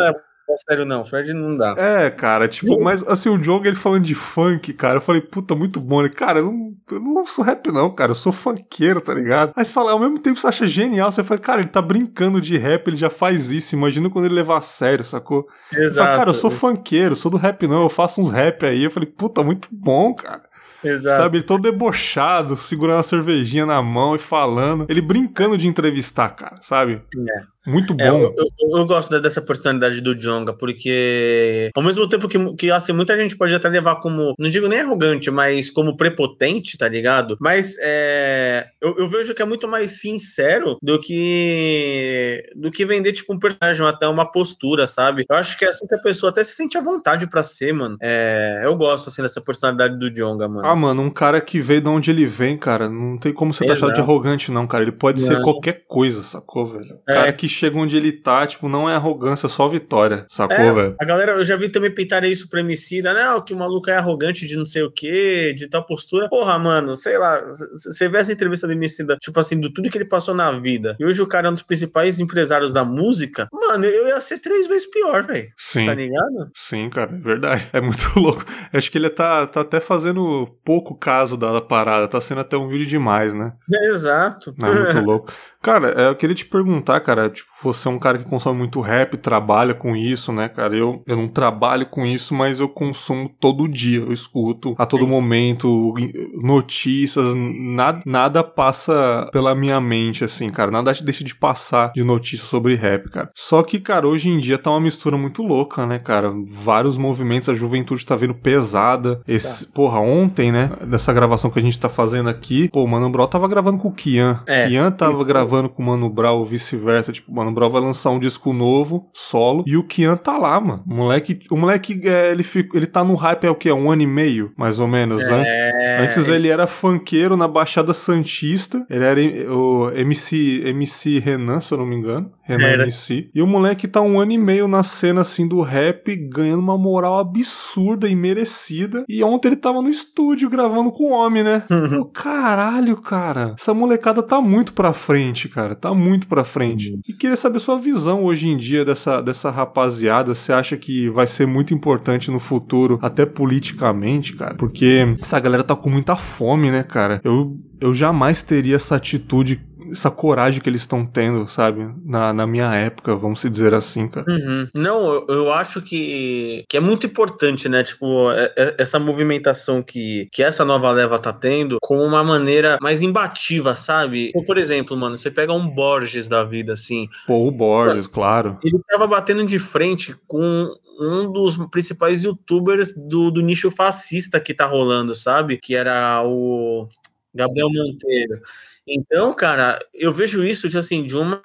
Não é sério, não. Fred não dá. É, cara, tipo, mas assim, o Jong ele falando de funk, cara, eu falei, puta, muito bom. Ele, cara, eu não, eu não sou rap, não, cara, eu sou funkeiro, tá ligado? Aí você fala, ao mesmo tempo você acha genial, você fala, cara, ele tá brincando de rap, ele já faz isso, imagina quando ele levar a sério, sacou? Exato. Fala, cara, eu sou funkeiro, sou do rap, não, eu faço uns rap aí. Eu falei, puta, muito bom, cara. Exato. Sabe, ele todo debochado, segurando a cervejinha na mão e falando. Ele brincando de entrevistar, cara, sabe? É. Muito é, bom. É, eu, eu, eu, gosto dessa personalidade do Jonga, porque ao mesmo tempo que, que assim, muita gente pode até levar como, não digo nem arrogante, mas como prepotente, tá ligado? Mas é, eu, eu, vejo que é muito mais sincero do que do que vender tipo um personagem, até uma postura, sabe? Eu acho que é assim que a pessoa até se sente à vontade para ser, mano. É, eu gosto assim dessa personalidade do Jonga, mano. Ah, mano, um cara que veio de onde ele vem, cara, não tem como você taxar de arrogante não, cara. Ele pode não. ser qualquer coisa, sacou, velho? O é. cara que chega onde ele tá, tipo, não é arrogância, só vitória, sacou, é, velho? A galera, eu já vi também pintar isso pra MC, né? Que o maluco é arrogante de não sei o que, de tal postura. Porra, mano, sei lá, você vê essa entrevista do MC, tipo assim, do tudo que ele passou na vida, e hoje o cara é um dos principais empresários da música, mano, eu ia ser três vezes pior, velho. Sim. Tá ligado? Sim, cara, é verdade. É muito [laughs] louco. Acho que ele tá, tá até fazendo pouco caso da, da parada, tá sendo até humilde demais, né? É, exato. É muito [laughs] louco. Cara, é, eu queria te perguntar, cara, tipo, você é um cara que consome muito rap, trabalha com isso, né, cara? Eu, eu não trabalho com isso, mas eu consumo todo dia, eu escuto a todo momento notícias, nada, nada passa pela minha mente, assim, cara, nada deixa de passar de notícias sobre rap, cara. Só que, cara, hoje em dia tá uma mistura muito louca, né, cara? Vários movimentos, a juventude tá vindo pesada. Esse, tá. porra, ontem, né, dessa gravação que a gente tá fazendo aqui, pô, o Mano Brown tava gravando com o Kian. É, Kian tava isso. gravando com o Mano Brown vice-versa. Tipo, o Mano Brown vai lançar um disco novo, solo, e o Kian tá lá, mano. O moleque, o moleque é, ele, fica, ele tá no hype é o quê? Um ano e meio, mais ou menos, né? é... Antes ele era funkeiro na Baixada Santista. Ele era o MC, MC Renan, se eu não me engano. Renan era. MC. E o moleque tá um ano e meio na cena, assim, do rap, ganhando uma moral absurda e merecida. E ontem ele tava no estúdio gravando com o homem, né? [laughs] Uhum. Caralho, cara. Essa molecada tá muito pra frente frente, cara. Tá muito pra frente. Uhum. E queria saber sua visão hoje em dia dessa, dessa rapaziada. Você acha que vai ser muito importante no futuro, até politicamente, cara? Porque essa galera tá com muita fome, né, cara? Eu, eu jamais teria essa atitude essa coragem que eles estão tendo, sabe? Na, na minha época, vamos dizer assim, cara. Uhum. Não, eu, eu, acho que, que é muito importante, né? Tipo, é, é, essa movimentação que, que essa nova leva tá tendo com uma maneira mais imbativa, sabe? Por exemplo, mano, você pega um Borges da vida, assim. Pô, o Borges, claro. Ele tava batendo de frente com um dos principais youtubers do, do nicho fascista que tá rolando, sabe? Que era o Gabriel Monteiro. Então, cara, eu vejo isso de, assim, de uma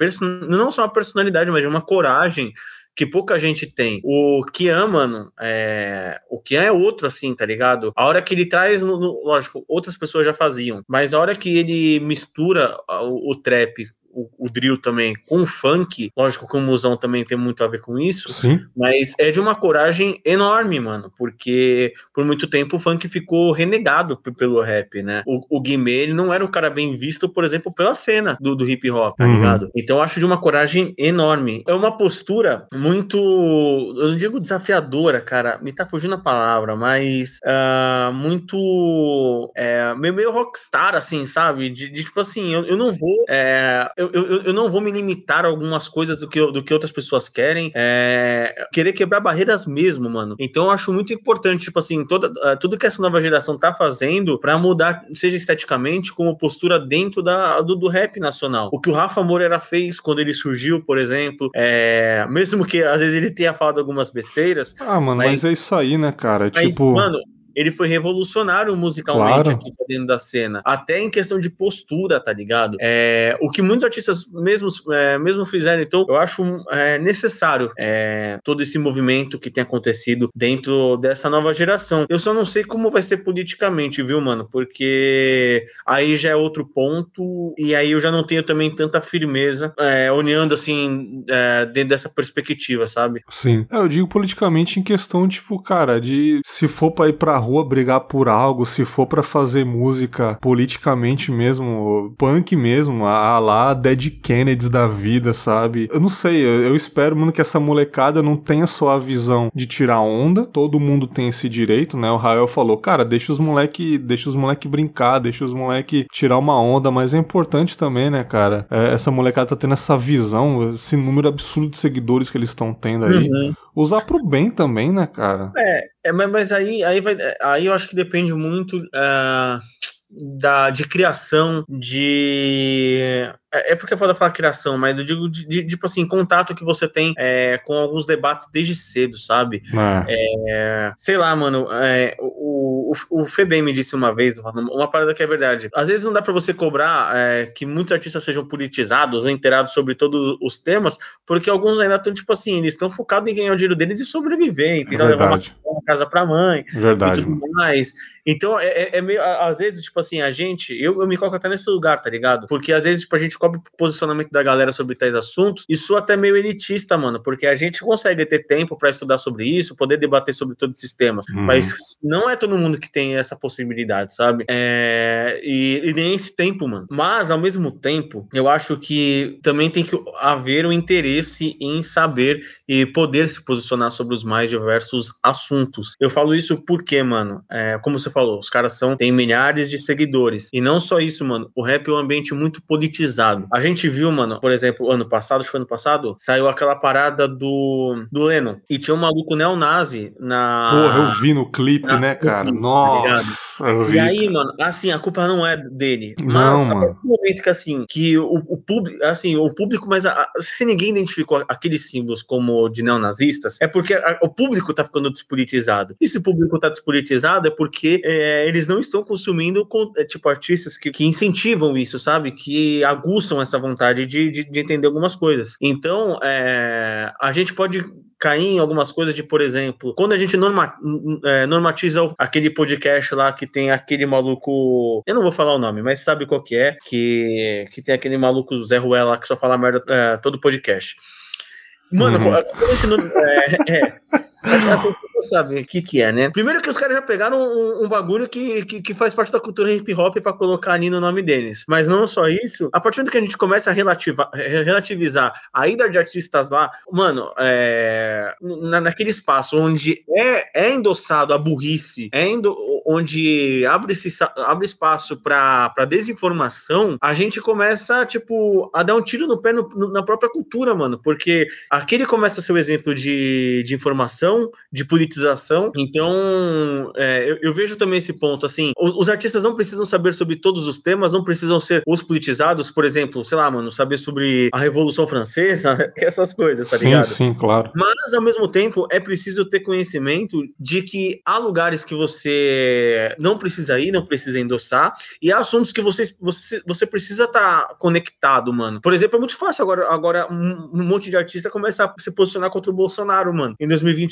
não só uma personalidade, mas de uma coragem que pouca gente tem. O Kian, mano, é... o Kian é outro, assim, tá ligado? A hora que ele traz, no, no... lógico, outras pessoas já faziam, mas a hora que ele mistura o, o trap o, o, drill também com o funk, lógico que o musão também tem muito a ver com isso, Sim. mas é de uma coragem enorme, mano, porque por muito tempo o funk ficou renegado pelo rap, né? O, o Guimê, ele não era um cara bem visto, por exemplo, pela cena do, do hip hop, tá uhum. ligado? Então eu acho de uma coragem enorme. É uma postura muito, eu não digo desafiadora, cara, me tá fugindo a palavra, mas uh, muito, é, meio, meio rockstar, assim, sabe? De, de tipo assim, eu, eu não vou, é, eu, eu, eu, não vou me limitar a algumas coisas do que, do que outras pessoas querem, é, querer quebrar barreiras mesmo, mano. Então eu acho muito importante, tipo assim, toda, uh, tudo que essa nova geração tá fazendo para mudar, seja esteticamente, como postura dentro da, do, do rap nacional. O que o Rafa Moreira fez quando ele surgiu, por exemplo, é, mesmo que às vezes ele tenha falado algumas besteiras. Ah, mano, mas, mas é isso aí, né, cara? Mas, tipo. Mano, ele foi revolucionário musicalmente claro. aqui dentro da cena. Até em questão de postura, tá ligado? É, o que muitos artistas mesmo, é, mesmo fizeram. Então, eu acho é, necessário é, todo esse movimento que tem acontecido dentro dessa nova geração. Eu só não sei como vai ser politicamente, viu, mano? Porque aí já é outro ponto e aí eu já não tenho também tanta firmeza é, olhando assim é, dentro dessa perspectiva, sabe? Sim. Eu digo politicamente em questão, tipo, cara, de se for pra ir pra rua brigar por algo, se for para fazer música politicamente mesmo, punk mesmo, a, a lá Dead Kennedys da vida, sabe? Eu não sei, eu, eu espero, mano, que essa molecada não tenha só a visão de tirar onda, todo mundo tem esse direito, né? O Rael falou, cara, deixa os moleque, deixa os moleque brincar, deixa os moleque tirar uma onda, mas é importante também, né, cara? É, essa molecada tá tendo essa visão, esse número absurdo de seguidores que eles estão tendo aí. Uhum. Usar pro bem também, né, cara? É, é mas, mas aí, aí, vai, aí eu acho que depende muito. Uh da, de criação, de. É, é porque é foda falar criação, mas eu digo de, de, tipo assim, contato que você tem é, com alguns debates desde cedo, sabe? É. é sei lá, mano, é, o, o, o Febem me disse uma vez, uma parada que é verdade. Às vezes não dá para você cobrar é, que muitos artistas sejam politizados ou inteirados sobre todos os temas, porque alguns ainda estão, tipo assim, eles estão focados em ganhar o dinheiro deles e sobreviver, entendeu? Levar uma, uma casa pra mãe verdade. e tudo mais. Então, é, é, é, meio, às vezes, tipo assim, a gente, eu, eu me coloco até nesse lugar, tá ligado? Porque às vezes, tipo, a gente cobre o posicionamento da galera sobre tais assuntos, isso até meio elitista, mano, porque a gente consegue ter tempo para estudar sobre isso, poder debater sobre todos esses temas, uhum. mas não é todo mundo que tem essa possibilidade, sabe? É, e, e, nem esse tempo, mano. Mas, ao mesmo tempo, eu acho que também tem que haver um interesse em saber e poder se posicionar sobre os mais diversos assuntos. Eu falo isso porque, mano, é, como você falou, os caras são, tem milhares de seguidores. E não só isso, mano, o rap é um ambiente muito politizado. A gente viu, mano, por exemplo, ano passado, acho que foi ano passado, saiu aquela parada do, do Lennon. E tinha um maluco neonazi na. Porra, eu vi no clipe, na, né, cara? Clipe, tá Nossa. Tá e aí, mano, assim, a culpa não é dele. Mas não, mano. momento que, assim, que o, o público, assim, o público, mas a, se ninguém identificou aqueles símbolos como de neonazistas, é porque a, o público tá ficando despolitizado. E se o público tá despolitizado é porque é, eles não estão consumindo com, é, tipo artistas que, que, incentivam isso, sabe? Que aguçam essa vontade de, de, de entender algumas coisas. Então, é, a gente pode cair em algumas coisas de, por exemplo, quando a gente norma, é, normatiza aquele podcast lá que tem aquele maluco, eu não vou falar o nome, mas sabe qual que é, que, que tem aquele maluco Zé Ruela que só fala merda é, todo podcast. Mano, uhum. quando a gente, é, é, as pessoas sabem o que, que é, né? Primeiro que os caras já pegaram um, um bagulho que, que, que, faz parte da cultura hip hop para colocar ali no nome deles. Mas não só isso, a partir do momento que a gente começa a relativar, relativizar a ida de artistas lá, mano, é, na, naquele espaço onde é, é endossado a burrice, é endo, onde abre, esse, abre espaço para desinformação, a gente começa, tipo, a dar um tiro no pé no, no, na própria cultura, mano. Porque aquele começa a ser o exemplo de, de informação de politização. Então, é, eu, eu, vejo também esse ponto, assim, os, os, artistas não precisam saber sobre todos os temas, não precisam ser os politizados, por exemplo, sei lá, mano, saber sobre a Revolução Francesa, [laughs] essas coisas, tá sim, ligado? Sim, claro. Mas, ao mesmo tempo, é preciso ter conhecimento de que há lugares que você não precisa ir, não precisa endossar, e há assuntos que você, você, você precisa estar tá conectado, mano. Por exemplo, é muito fácil agora, agora um, um, monte de artista começar a se posicionar contra o Bolsonaro, mano. Em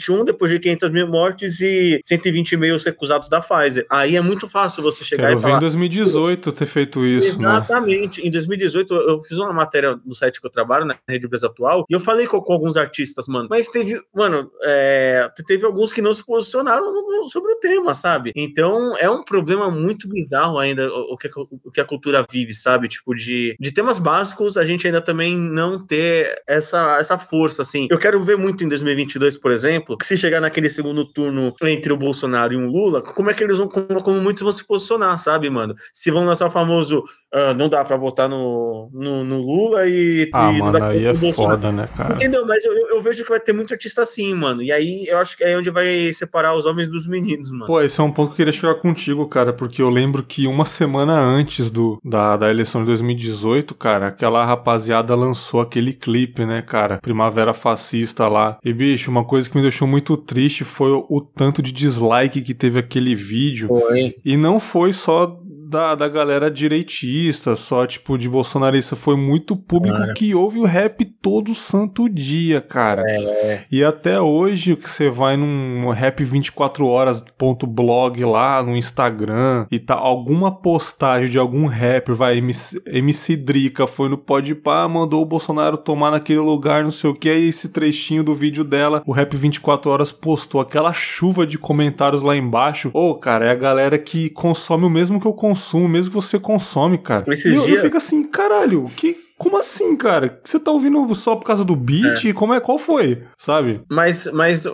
2021, depois de 500 mil mortes e 120 e-mails recusados da Pfizer. Aí é muito fácil você chegar Quero e falar... em 2018 ter feito isso, né? Exatamente. Né? Em 2018, eu fiz uma matéria no site que eu trabalho, na Rede Brasileira Atual, e eu falei com, com, alguns artistas, mano, mas teve, mano, é, teve alguns que não se posicionaram sobre o tema, sabe? Então, é um problema muito bizarro ainda o, o, que, o que a cultura vive, sabe? Tipo, de, de temas básicos, a gente ainda também não ter essa, essa força, assim. Eu quero ver muito em 2022, por exemplo, que se chegar naquele segundo turno entre o Bolsonaro e um Lula, como é que eles vão, como, como muitos vão se posicionar, sabe, mano? Se vão lançar o famoso uh, não dá pra votar no, no, no Lula e. Ah, e mano, aí é foda, né, cara? Entendeu? Mas eu, eu, vejo que vai ter muito artista assim, mano. E aí eu acho que é onde vai separar os homens dos meninos, mano. Pô, esse é um ponto que eu queria chegar contigo, cara, porque eu lembro que uma semana antes do, da, da eleição de 2018, cara, aquela rapaziada lançou aquele clipe, né, cara? Primavera Fascista lá. E, bicho, uma coisa que me deixou muito triste foi o, tanto de dislike que teve aquele vídeo. Foi. E não foi só da, da galera direitista, só tipo de bolsonarista. Foi muito público cara. que ouve o rap todo santo dia, cara. É. E até hoje, que você vai num rap 24 horas.blog lá no Instagram e tá alguma postagem de algum rapper, vai, MC, MC Drica foi no Podpah, mandou o Bolsonaro tomar naquele lugar, não sei o que, aí esse trechinho do vídeo dela, o rap 24 horas postou aquela chuva de comentários lá embaixo. Ô, oh, cara, é a galera que consome o mesmo que eu consumo consumo, mesmo que você consome, cara. Esses e eu, dias... eu fico assim, caralho, que, como assim, cara? Você tá ouvindo só por causa do beat? É. Como é? Qual foi? Sabe? Mas, mas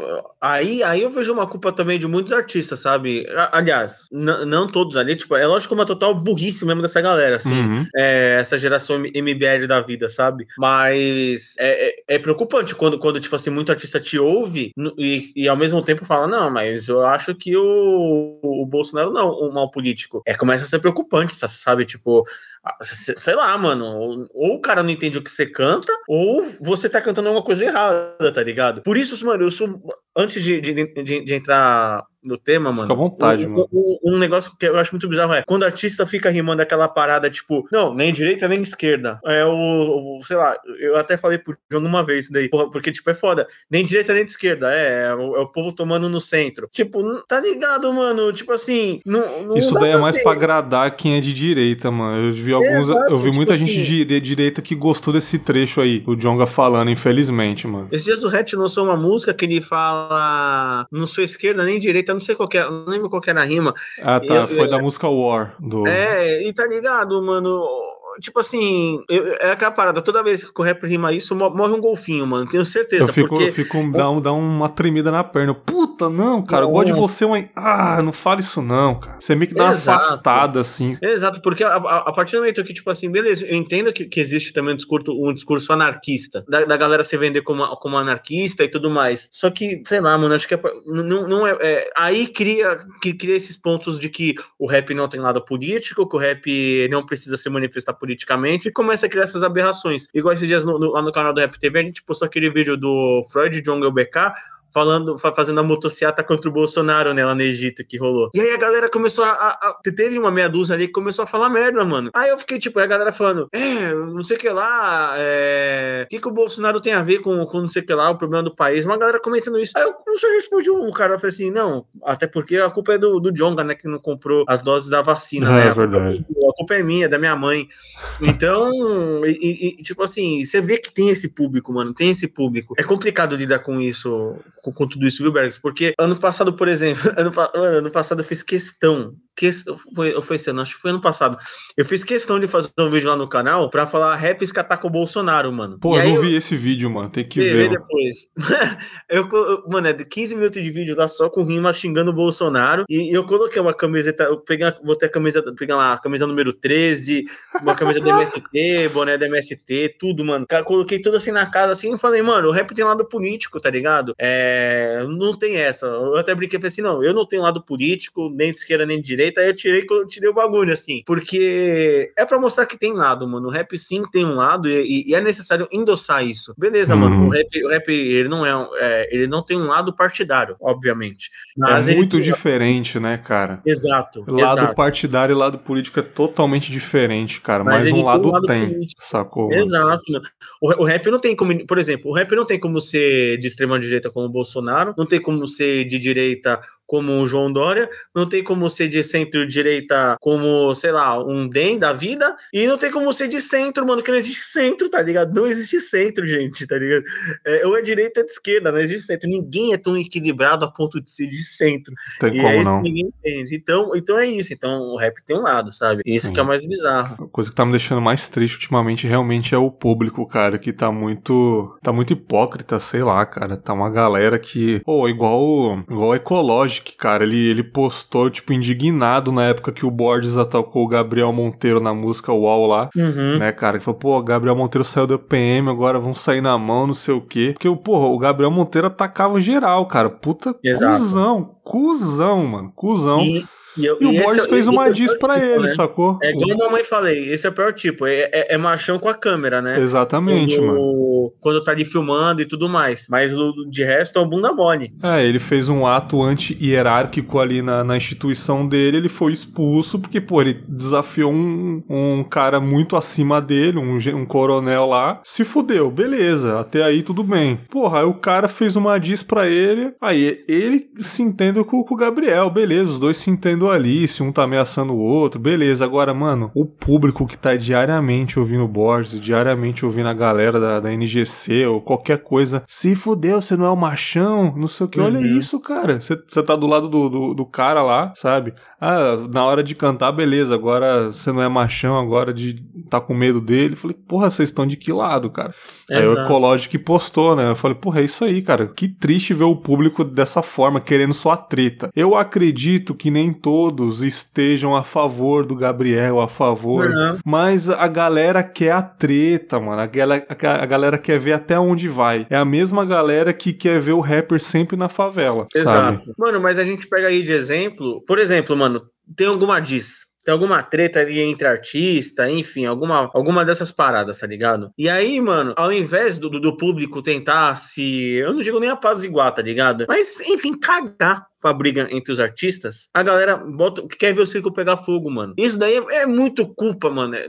aí, aí eu vejo uma culpa também de muitos artistas, sabe? Aliás, não todos ali, tipo, é lógico que uma total burrice mesmo dessa galera, assim. Uhum. É, essa geração MBL da vida, sabe? Mas é, é, é, preocupante quando, quando, tipo assim, muito artista te ouve e, e ao mesmo tempo fala, não, mas eu acho que o, o Bolsonaro não é um mal político. É, começa a ser preocupante, sabe? Tipo, sei lá, mano, ou, o cara não entende o que você canta, ou você tá cantando alguma coisa errada, tá ligado? Por isso, mano, eu sou. Antes de, de, de, de entrar no tema, mano. Fica à vontade, um, mano. Um, um, negócio que eu acho muito bizarro é quando o artista fica rimando aquela parada, tipo, não, nem direita nem esquerda. É o, o sei lá, eu até falei pro John uma vez daí, porque, tipo, é foda. Nem direita nem de esquerda, é, é o, é o povo tomando no centro. Tipo, tá ligado, mano? Tipo assim, não, não Isso daí é mais ser. pra agradar quem é de direita, mano. Eu vi alguns, Exato, eu vi tipo muita assim, gente de direita que gostou desse trecho aí, o Jonga falando, infelizmente, mano. Esses dias o Hatch lançou uma música que ele fala, não sou esquerda nem direita, não sei qual é, não lembro qual era a rima. Ah, tá. Eu, foi eu, da música War. Do... É, e tá ligado, mano? Tipo assim, eu, é aquela parada, toda vez que o rap rima isso, morre um golfinho, mano, tenho certeza. Eu fico, porque... eu fico dá, um, dá uma tremida na perna. Puta, não, cara, eu gosto de você, mas. Ah, não fala isso não, cara. Você meio que dá Exato. uma afastada, assim. Exato, porque a, a, a, partir do momento que, tipo assim, beleza, eu entendo que, que existe também um discurso, um discurso anarquista, da, da galera se vender como, como anarquista e tudo mais. Só que, sei lá, mano, acho que é, não, não é, é, Aí cria, que cria esses pontos de que o rap não tem lado político, que o rap não precisa se manifestar politicamente e começa a criar essas aberrações. Igual esses dias no, no, lá no canal do Rap TV, a gente postou aquele vídeo do Freud Jungle BK falando, fazendo a motociata contra o Bolsonaro, né, lá no Egito, que rolou. E aí a galera começou a, a, Teve uma meia dúzia ali que começou a falar merda, mano. Aí eu fiquei, tipo, a galera falando, é, não sei o que lá, é. O que, que o Bolsonaro tem a ver com, com não sei o que lá, o problema do país? Uma galera comentando isso. Aí eu só respondi um cara, eu falei assim, não, até porque a culpa é do, do Jonga, né, que não comprou as doses da vacina, é, né? É verdade. A culpa é minha, é da minha mãe. Então, e, e, tipo assim, você vê que tem esse público, mano, tem esse público. É complicado lidar com isso com, com, tudo isso, viu, Bergs? Porque ano passado, por exemplo, [laughs] ano, ano passado eu fiz questão que foi, foi esse ano, acho que foi ano passado. Eu fiz questão de fazer um vídeo lá no canal pra falar raps que atacam o Bolsonaro, mano. Pô, eu não vi esse vídeo, mano. Tem que ver. depois. [laughs] eu, mano, é de 15 minutos de vídeo lá só com rima xingando o Bolsonaro. E eu coloquei uma camiseta, eu peguei, botei a camisa, peguei lá a camisa número 13, uma camisa do MST, [laughs] boné do MST, tudo, mano. Coloquei tudo assim na casa assim e falei, mano, o rap tem lado político, tá ligado? É, não tem essa. Eu até brinquei e falei assim, não, eu não tenho lado político, nem de esquerda nem de direita direita, aí eu tirei, eu tirei o bagulho, assim. Porque é pra mostrar que tem lado, mano. O rap sim tem um lado e, e é necessário endossar isso. Beleza, uhum. mano. O rap, o rap, ele não é, é, Ele não tem um lado partidário, obviamente. Mas é muito diferente, né, cara? Exato. Lado exato. partidário e lado político é totalmente diferente, cara. Mas, mas um lado tem, um lado tem político. sacou? Exato. O, o rap não tem como. Por exemplo, o rap não tem como ser de extrema direita como o Bolsonaro, não tem como ser de direita como o João Dória, não tem como ser de centro-direita como, sei lá, um DEM da vida, e não tem como ser de centro, mano, que não existe centro, tá ligado? Não existe centro, gente, tá ligado? É, ou é direita ou é de esquerda, não existe centro. Ninguém é tão equilibrado a ponto de ser de centro. Tem e como é não. ninguém entende. Então, então é isso. Então o rap tem um lado, sabe? Isso Sim. que é mais bizarro. A coisa que tá me deixando mais triste ultimamente realmente é o público, cara, que tá muito. tá muito hipócrita, sei lá, cara. Tá uma galera que. Ou oh, igual, igual ecológico Logic, cara, ele, ele postou, tipo, indignado na época que o Borges atacou o Gabriel Monteiro na música UOL lá, uhum. né, cara? Que falou, pô, Gabriel Monteiro saiu do PM, agora vão sair na mão, não sei o quê. Porque, porra, o Gabriel Monteiro atacava geral, cara. Puta Exato. cuzão, cuzão, mano, cuzão. E... E, eu, e, e o Borges é fez uma diz é pra tipo, ele, né? sacou? É igual a mamãe falei, esse é o pior tipo, é, é, é machão com a câmera, né? Exatamente, quando, mano. Quando tá ali filmando e tudo mais. Mas de resto é o bunda mole. É, ele fez um ato anti-hierárquico ali na, na instituição dele, ele foi expulso porque, pô, ele desafiou um, um cara muito acima dele, um, um coronel lá, se fudeu, beleza, até aí tudo bem. Porra, aí o cara fez uma diz pra ele, aí ele se entende com, com o Gabriel, beleza, os dois se entendem ali, se um tá ameaçando o outro, beleza. Agora, mano, o público que tá diariamente ouvindo Borges, diariamente ouvindo a galera da, da NGC ou qualquer coisa, se fudeu, você não é o machão, não sei o que. Uhum. Olha isso, cara. Você tá do lado do, do, do cara lá, sabe? Ah, na hora de cantar, beleza, agora você não é machão, agora de tá com medo dele. Falei, porra, vocês estão de que lado, cara? Exato. Aí o Ecologic postou, né? Eu falei, porra, é isso aí, cara. Que triste ver o público dessa forma, querendo só a treta. Eu acredito que nem todos estejam a favor do Gabriel, a favor, uhum. mas a galera quer a treta, mano. A galera, a galera quer ver até onde vai. É a mesma galera que quer ver o rapper sempre na favela, Exato. sabe? Mano, mas a gente pega aí de exemplo, por exemplo, mano, tem alguma diz tem alguma treta ali entre artista, enfim, alguma, alguma dessas paradas, tá ligado? E aí, mano, ao invés do, do público tentar se. Eu não digo nem apaziguar, tá ligado? Mas, enfim, cagar com a briga entre os artistas, a galera bota, quer ver o circo pegar fogo, mano. Isso daí é, é muito culpa, mano. É,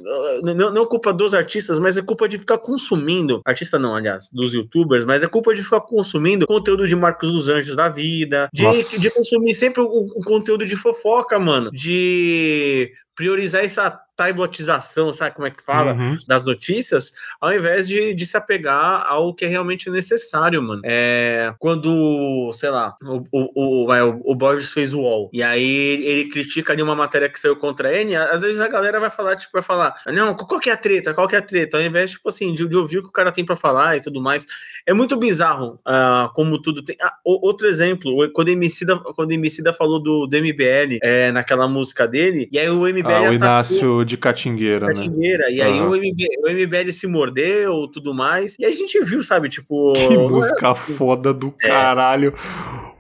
não, não culpa dos artistas, mas é culpa de ficar consumindo. Artista não, aliás, dos youtubers, mas é culpa de ficar consumindo conteúdo de Marcos dos Anjos da vida, de, de consumir sempre o, o conteúdo de fofoca, mano. De priorizar essa taibotização, sabe como é que fala, uhum. das notícias, ao invés de, de se apegar ao que é realmente necessário, mano. É, quando, sei lá, o, o, o, o Borges fez o UOL, e aí ele critica ali uma matéria que saiu contra ele, às vezes a galera vai falar, tipo, vai falar, não, qual que é a treta, qual que é a treta, ao invés, tipo assim, de, de ouvir o que o cara tem para falar e tudo mais. É muito bizarro uh, como tudo tem... Ah, outro exemplo, quando o Emicida, quando o Emicida falou do, do MBL é, naquela música dele, e aí o MBL... Ah, o Inácio de Catingueira, Catingueira. Né? E aí o, MBL, o MBL se mordeu, tudo mais. E a gente viu, sabe, tipo. Que [laughs] música é... foda do é.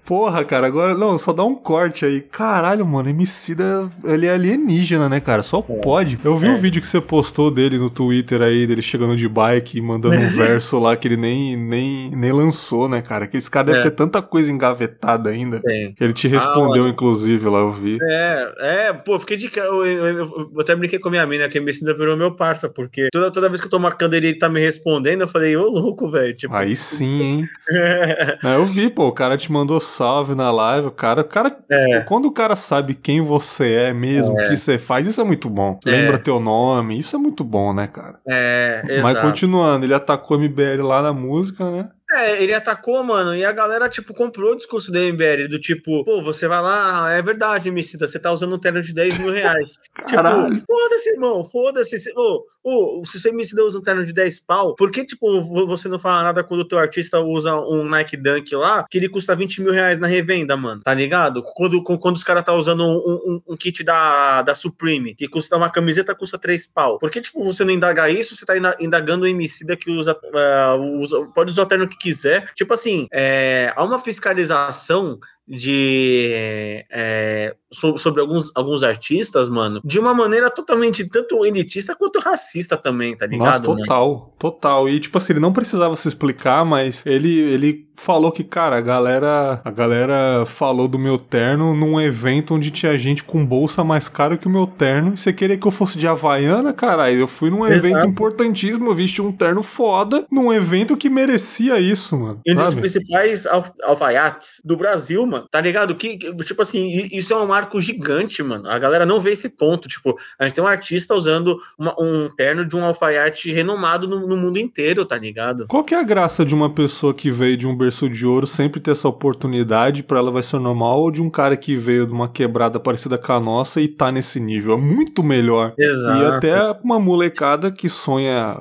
Porra, cara, agora não, só dá um corte aí. Caralho, mano, Emicida, ele é alienígena, né, cara? Só é. pode. Eu vi o é. um vídeo que você postou dele no Twitter aí, dele chegando de bike e mandando um [laughs] verso lá que ele nem, nem, nem lançou, né, cara? Que esse cara deve é. ter tanta coisa engavetada ainda. Tem. Ele te respondeu, ah, inclusive, lá, eu vi. É, é, pô, fiquei de cara. Eu, eu, eu, até brinquei com a minha mina, que a Emicida virou meu parça, porque toda, toda vez que eu tô marcando ele, ele tá me respondendo, eu falei, ô louco, velho. Tipo... Aí [laughs] sim, hein? [laughs] é, eu vi, pô, o cara te mandou salve na live, o cara, o cara é. quando o cara sabe quem você é mesmo, o é. que você faz, isso é muito bom. É. Lembra teu nome, isso é muito bom, né, cara? É, exato. Mas continuando, ele atacou MBL lá na música, né? É, ele atacou, mano, e a galera, tipo, comprou o discurso da MBL, do tipo, pô, você vai lá, é verdade, Emicida, você tá usando um terno de 10 mil reais. [laughs] Caralho. Tipo, foda-se, irmão, foda-se. Ô, ô, se você Emicida usa um terno de 10 pau, por que, tipo, você não fala nada quando o teu artista usa um Nike Dunk lá, que ele custa 20 mil reais na revenda, mano, tá ligado? Quando, quando os caras tá usando um, um, um, kit da, da Supreme, que custa uma camiseta, custa 3 pau. Por que, tipo, você não indaga isso, você tá indagando o Emicida que usa, uh, usa pode usar o terno que quiser. Tipo assim, é, há uma fiscalização de é, so, sobre alguns, alguns artistas, mano, de uma maneira totalmente tanto elitista quanto racista também, tá ligado? Nossa, total, mano? total. E tipo assim, ele não precisava se explicar, mas ele, ele falou que, cara, a galera, a galera falou do meu terno num evento onde tinha gente com bolsa mais cara que o meu terno. E você queria que eu fosse de Havaiana, caralho? Eu fui num Exato. evento importantíssimo, eu vesti um terno foda num evento que merecia isso, mano. E um dos principais alf alfaiates do Brasil, mano, tá ligado? Que, tipo assim, isso é um marco gigante, mano. A galera não vê esse ponto. Tipo, a gente tem um artista usando uma, um terno de um alfaiate renomado no, no mundo inteiro, tá ligado? Qual que é a graça de uma pessoa que veio de um berço de ouro sempre ter essa oportunidade, para ela vai ser normal, ou de um cara que veio de uma quebrada parecida com a nossa e tá nesse nível. É muito melhor. Exato. E até uma molecada que sonha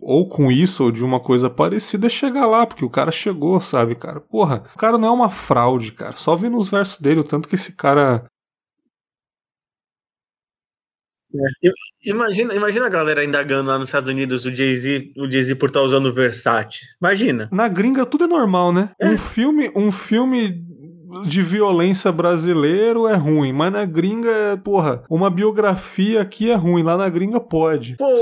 ou com isso, ou de uma coisa parecida, chegar lá, porque o cara chegou, sabe, cara? Porra, o cara não é uma fraude, cara. Só vendo os versos dele, o tanto que esse cara é. Imagina, imagina a galera indagando lá nos Estados Unidos o Jay-Z, o Jay-Z por estar tá usando o Versace. Imagina. Na gringa tudo é normal, né? É. Um filme, um filme de violência brasileiro é ruim, mas na gringa, é, porra, uma biografia aqui é ruim, lá na gringa pode. Pô,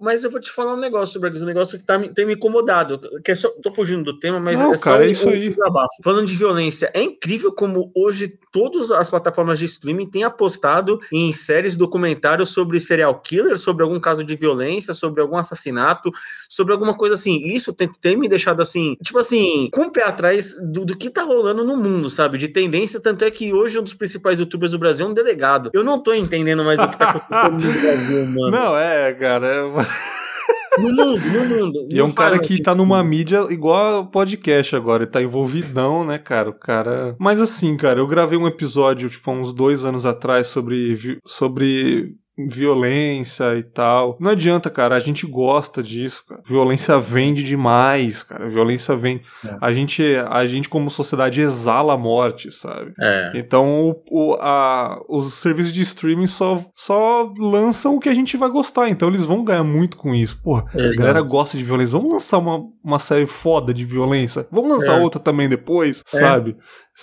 mas eu vou te falar um negócio sobre um negócio que tá, tem me incomodado. Que é só, tô fugindo do tema, mas Não, é cara, só é isso aí. Falando de violência, é incrível como hoje todas as plataformas de streaming têm apostado em séries documentários sobre serial killer, sobre algum caso de violência, sobre algum assassinato, sobre alguma coisa assim. Isso tem, tem me deixado assim, tipo assim, com o pé atrás do, do que tá rolando no mundo, sabe? De tendência, tanto é que hoje um dos principais youtubers do Brasil é um delegado. Eu não tô entendendo mais o que tá acontecendo no Brasil, mano. [laughs] Não, é, cara. É... No mundo, no mundo. E é um cara que assim, tá numa mídia igual podcast agora, ele tá envolvidão, né, cara? O cara. Mas assim, cara, eu gravei um episódio, tipo, há uns dois anos atrás sobre. sobre violência e tal. Não adianta, cara, a gente gosta disso, cara. Violência vende demais, cara. Violência vem. É. A gente, a gente como sociedade exala a morte, sabe? É. Então, o, o, a, os serviços de streaming só, só lançam o que a gente vai gostar. Então, eles vão ganhar muito com isso. Porra, Exato. a galera gosta de violência. Vamos lançar uma, uma série foda de violência. Vamos lançar é. outra também depois, é. sabe?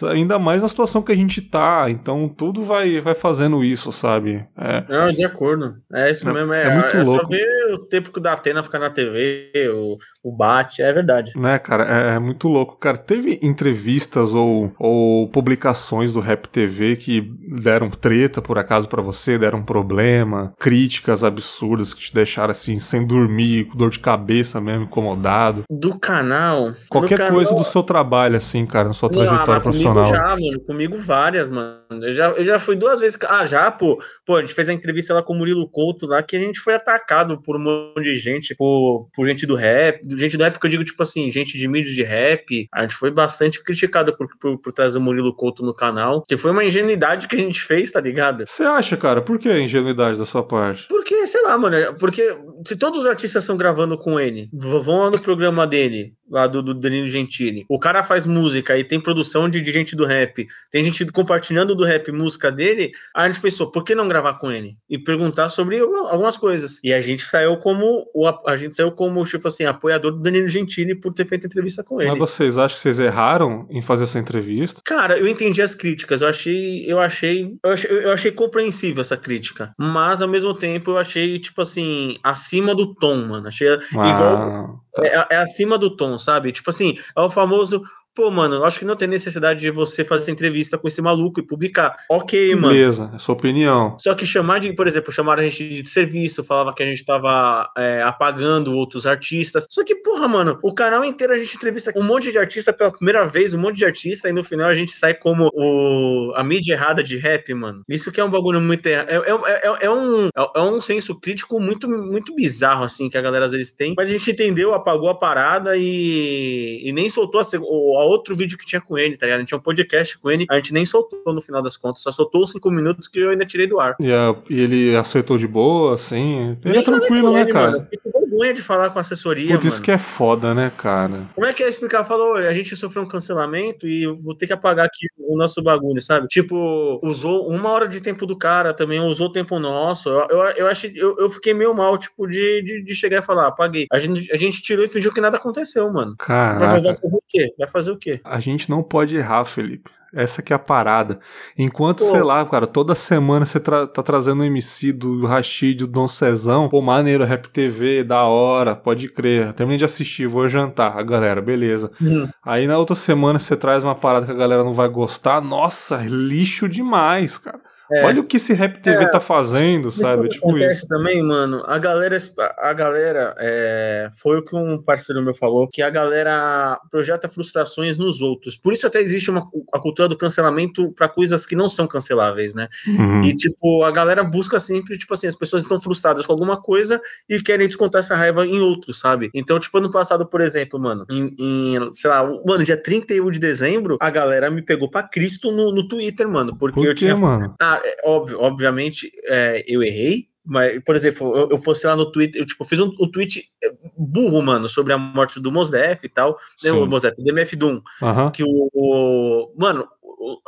Ainda mais na situação que a gente tá, então tudo vai, vai fazendo isso, sabe? É. Não, de acordo. É isso é, mesmo. É, é muito é louco. só ver o tempo que o Datena fica na TV, o, o bate, é verdade. Né, cara, é, é, muito louco. Cara, teve entrevistas ou, ou publicações do Rap TV que deram treta, por acaso, para você, deram problema, críticas absurdas que te deixaram assim, sem dormir, com dor de cabeça mesmo, incomodado. Do canal. Qualquer do coisa canal... do seu trabalho, assim, cara, na sua trajetória profissional comigo já, mano. Comigo várias, mano. Eu já, eu já fui duas vezes. Ah, já, pô. Pô, a gente fez a entrevista lá com o Murilo Couto lá, que a gente foi atacado por um monte de gente, por, por gente do rap. Gente do rap que eu digo, tipo assim, gente de mídia de rap. A gente foi bastante criticado por, por, por trazer o Murilo Couto no canal. Que foi uma ingenuidade que a gente fez, tá ligado? Você acha, cara? Por que a ingenuidade da sua parte? Porque, sei lá, mano. Porque se todos os artistas estão gravando com ele, vão lá no programa dele, lá do, do Danilo Gentili. O cara faz música e tem produção de, de, gente do rap, tem gente compartilhando do rap música dele. Aí a gente pensou, por que não gravar com ele? E perguntar sobre algumas coisas. E a gente saiu como o, a gente saiu como, tipo assim, apoiador do Danilo Gentili por ter feito entrevista com ele. Mas vocês acham que vocês erraram em fazer essa entrevista? Cara, eu entendi as críticas. Eu achei, eu achei, eu achei, eu achei compreensível essa crítica. Mas ao mesmo tempo eu achei, tipo assim, acima do tom, mano. Achei ah, igual. Tá. É, é acima do tom sabe? Tipo assim, é o famoso pô, mano, eu acho que não tem necessidade de você fazer essa entrevista com esse maluco e publicar. Ok, mano. Beleza, é sua opinião. Só que chamar de, por exemplo, chamar a gente de serviço, falava que a gente tava é, apagando outros artistas. Só que, porra, mano, o canal inteiro a gente entrevista um monte de artista pela primeira vez, um monte de artista, e no final a gente sai como o, a mídia errada de rap, mano. Isso que é um bagulho muito. É, é, é, é um, é um senso crítico muito, muito bizarro, assim, que a galera às vezes tem. Mas a gente entendeu, apagou a parada e, e nem soltou a, a outro vídeo que tinha com ele, tá ligado? A gente tinha um podcast com ele, a gente nem soltou no final das contas, só soltou os cinco minutos que eu ainda tirei do ar. E, a, e ele aceitou de boa, assim? Ele é tranquilo, né, ele, cara? Mano, vergonha de falar com a assessoria, Putz, isso que é foda, né, cara? Como é que é explicar? Falou, a gente sofreu um cancelamento e vou ter que apagar aqui o nosso bagulho, sabe? Tipo, usou uma hora de tempo do cara também, usou tempo nosso. Eu, eu, eu, achei, eu, eu fiquei meio mal, tipo, de, de, de, chegar e falar, apaguei. A gente, a gente tirou e fingiu que nada aconteceu, mano. Caraca. Vai fazer o quê? Vai fazer o quê? A gente não pode errar, Felipe. Essa que é a parada. Enquanto, pô. sei lá, cara, toda semana você tra tá trazendo o MC do Rashid, do Dom Cezão, pô, maneiro, Rap TV, da hora, pode crer. Terminei de assistir, vou jantar. A galera, beleza. Uhum. Aí na outra semana você traz uma parada que a galera não vai gostar. Nossa, lixo demais, cara. É. Olha o que esse Rap TV é. tá fazendo, sabe? Tipo acontece isso. também, mano. A galera, a galera é, foi o que um parceiro meu falou, que a galera projeta frustrações nos outros. Por isso até existe uma, a cultura do cancelamento para coisas que não são canceláveis, né? Uhum. E tipo, a galera busca sempre, tipo assim, as pessoas estão frustradas com alguma coisa e querem descontar essa raiva em outros, sabe? Então, tipo, ano passado, por exemplo, mano, em, em sei lá, mano, dia 31 de dezembro, a galera me pegou para Cristo no, no Twitter, mano, porque por eu tinha mano? Ah, é, óbvio, obviamente, é, eu errei, mas, por exemplo, eu, eu postei lá no Twitter, eu tipo, fiz um, um tweet é, burro, mano, sobre a morte do Mosdef e tal. Né, o Mosdef, do MF Doom. Uhum. Que o, o, Mano,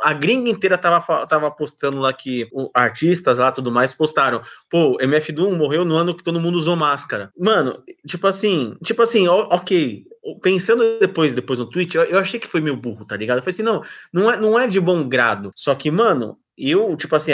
a gringa inteira tava, tava postando lá que o, artistas lá tudo mais postaram. Pô, MF Doom morreu no ano que todo mundo usou máscara. Mano, tipo assim, tipo assim, ok, pensando depois, depois no tweet, eu, eu, achei que foi meio burro, tá ligado? Eu falei assim, não, não é, não é de bom grado. Só que, mano, eu, tipo assim,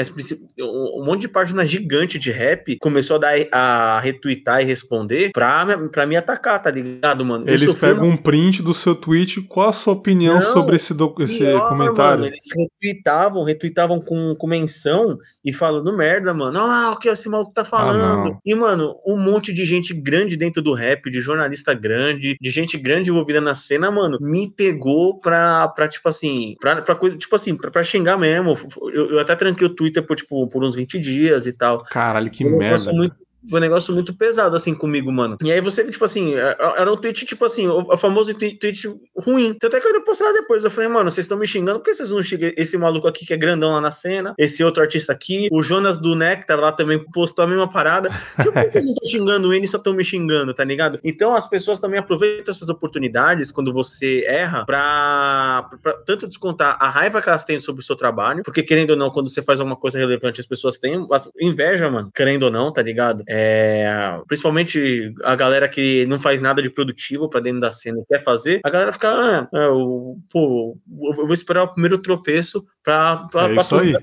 um monte de página gigante de rap começou a, dar, a retweetar e responder pra, pra me atacar, tá ligado, mano? Eles pegam um print do seu tweet, qual a sua opinião Não, sobre esse, do, esse pior, comentário? Mano, eles retweetavam, retweetavam com, com menção e falando merda, mano. Ah, o que esse maluco tá ah, falando? Ah, e, mano, um monte de gente grande dentro do rap, de jornalista grande, de gente grande envolvida na cena, mano, me pegou pra, pra tipo assim, pra, pra coisa, tipo assim, pra, pra xingar mesmo. Eu, eu até tranquei o Twitter por, tipo, por uns 20 dias e tal. Caralho, que merda. Muito, foi um negócio muito pesado, assim, comigo, mano. E aí você, tipo assim, é, é, era um tweet, tipo assim, o, famoso tweet ruim. Até que eu postei lá depois. Eu falei, mano, vocês estão me xingando, por que vocês não xingam esse maluco aqui que é grandão lá na cena? Esse outro artista aqui, o Jonas do Nectar lá também postou a mesma parada. Tipo, por que vocês não estão xingando ele só estão me xingando, tá ligado? Então as pessoas também aproveitam essas oportunidades quando você erra pra, pra tanto descontar a raiva que elas têm sobre o seu trabalho, porque querendo ou não, quando você faz alguma coisa relevante, as pessoas têm inveja, mano, querendo ou não, tá ligado? É, principalmente a galera que não faz nada de produtivo para dentro da cena e quer fazer, a galera fica, ah, é, eu, pô, eu vou esperar o primeiro tropeço pra, pra, é pra isso aí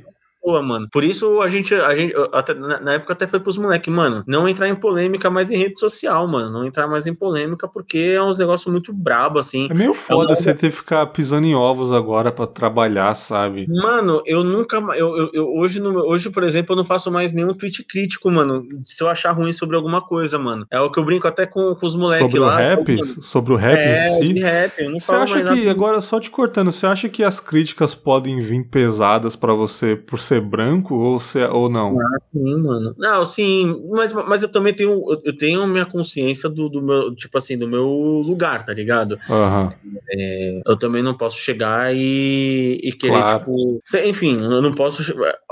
boa, mano. Por isso a gente, a gente até, na época até foi pros moleques, mano, não entrar em polêmica mais em rede social, mano. Não entrar mais em polêmica porque é uns negócios muito brabo, assim. É meio foda você ter que ficar pisando em ovos agora para trabalhar, sabe? Mano, eu nunca. Eu, eu, eu, hoje, no, hoje, por exemplo, eu não faço mais nenhum tweet crítico, mano. Se eu achar ruim sobre alguma coisa, mano. É o que eu brinco até com, com os moleques sobre lá. O rap? Sobre o rap é, si? Rap, eu não você acha que, agora só te cortando, você acha que as críticas podem vir pesadas para você por ser branco? Ou, se, é, ou não? Ah, sim, mano. Não, sim, mas, mas eu também tenho, eu tenho minha consciência do, do meu, tipo assim, do meu lugar, tá ligado? Uhum. É, eu também não posso chegar e, e querer, claro. tipo. Enfim, eu não posso.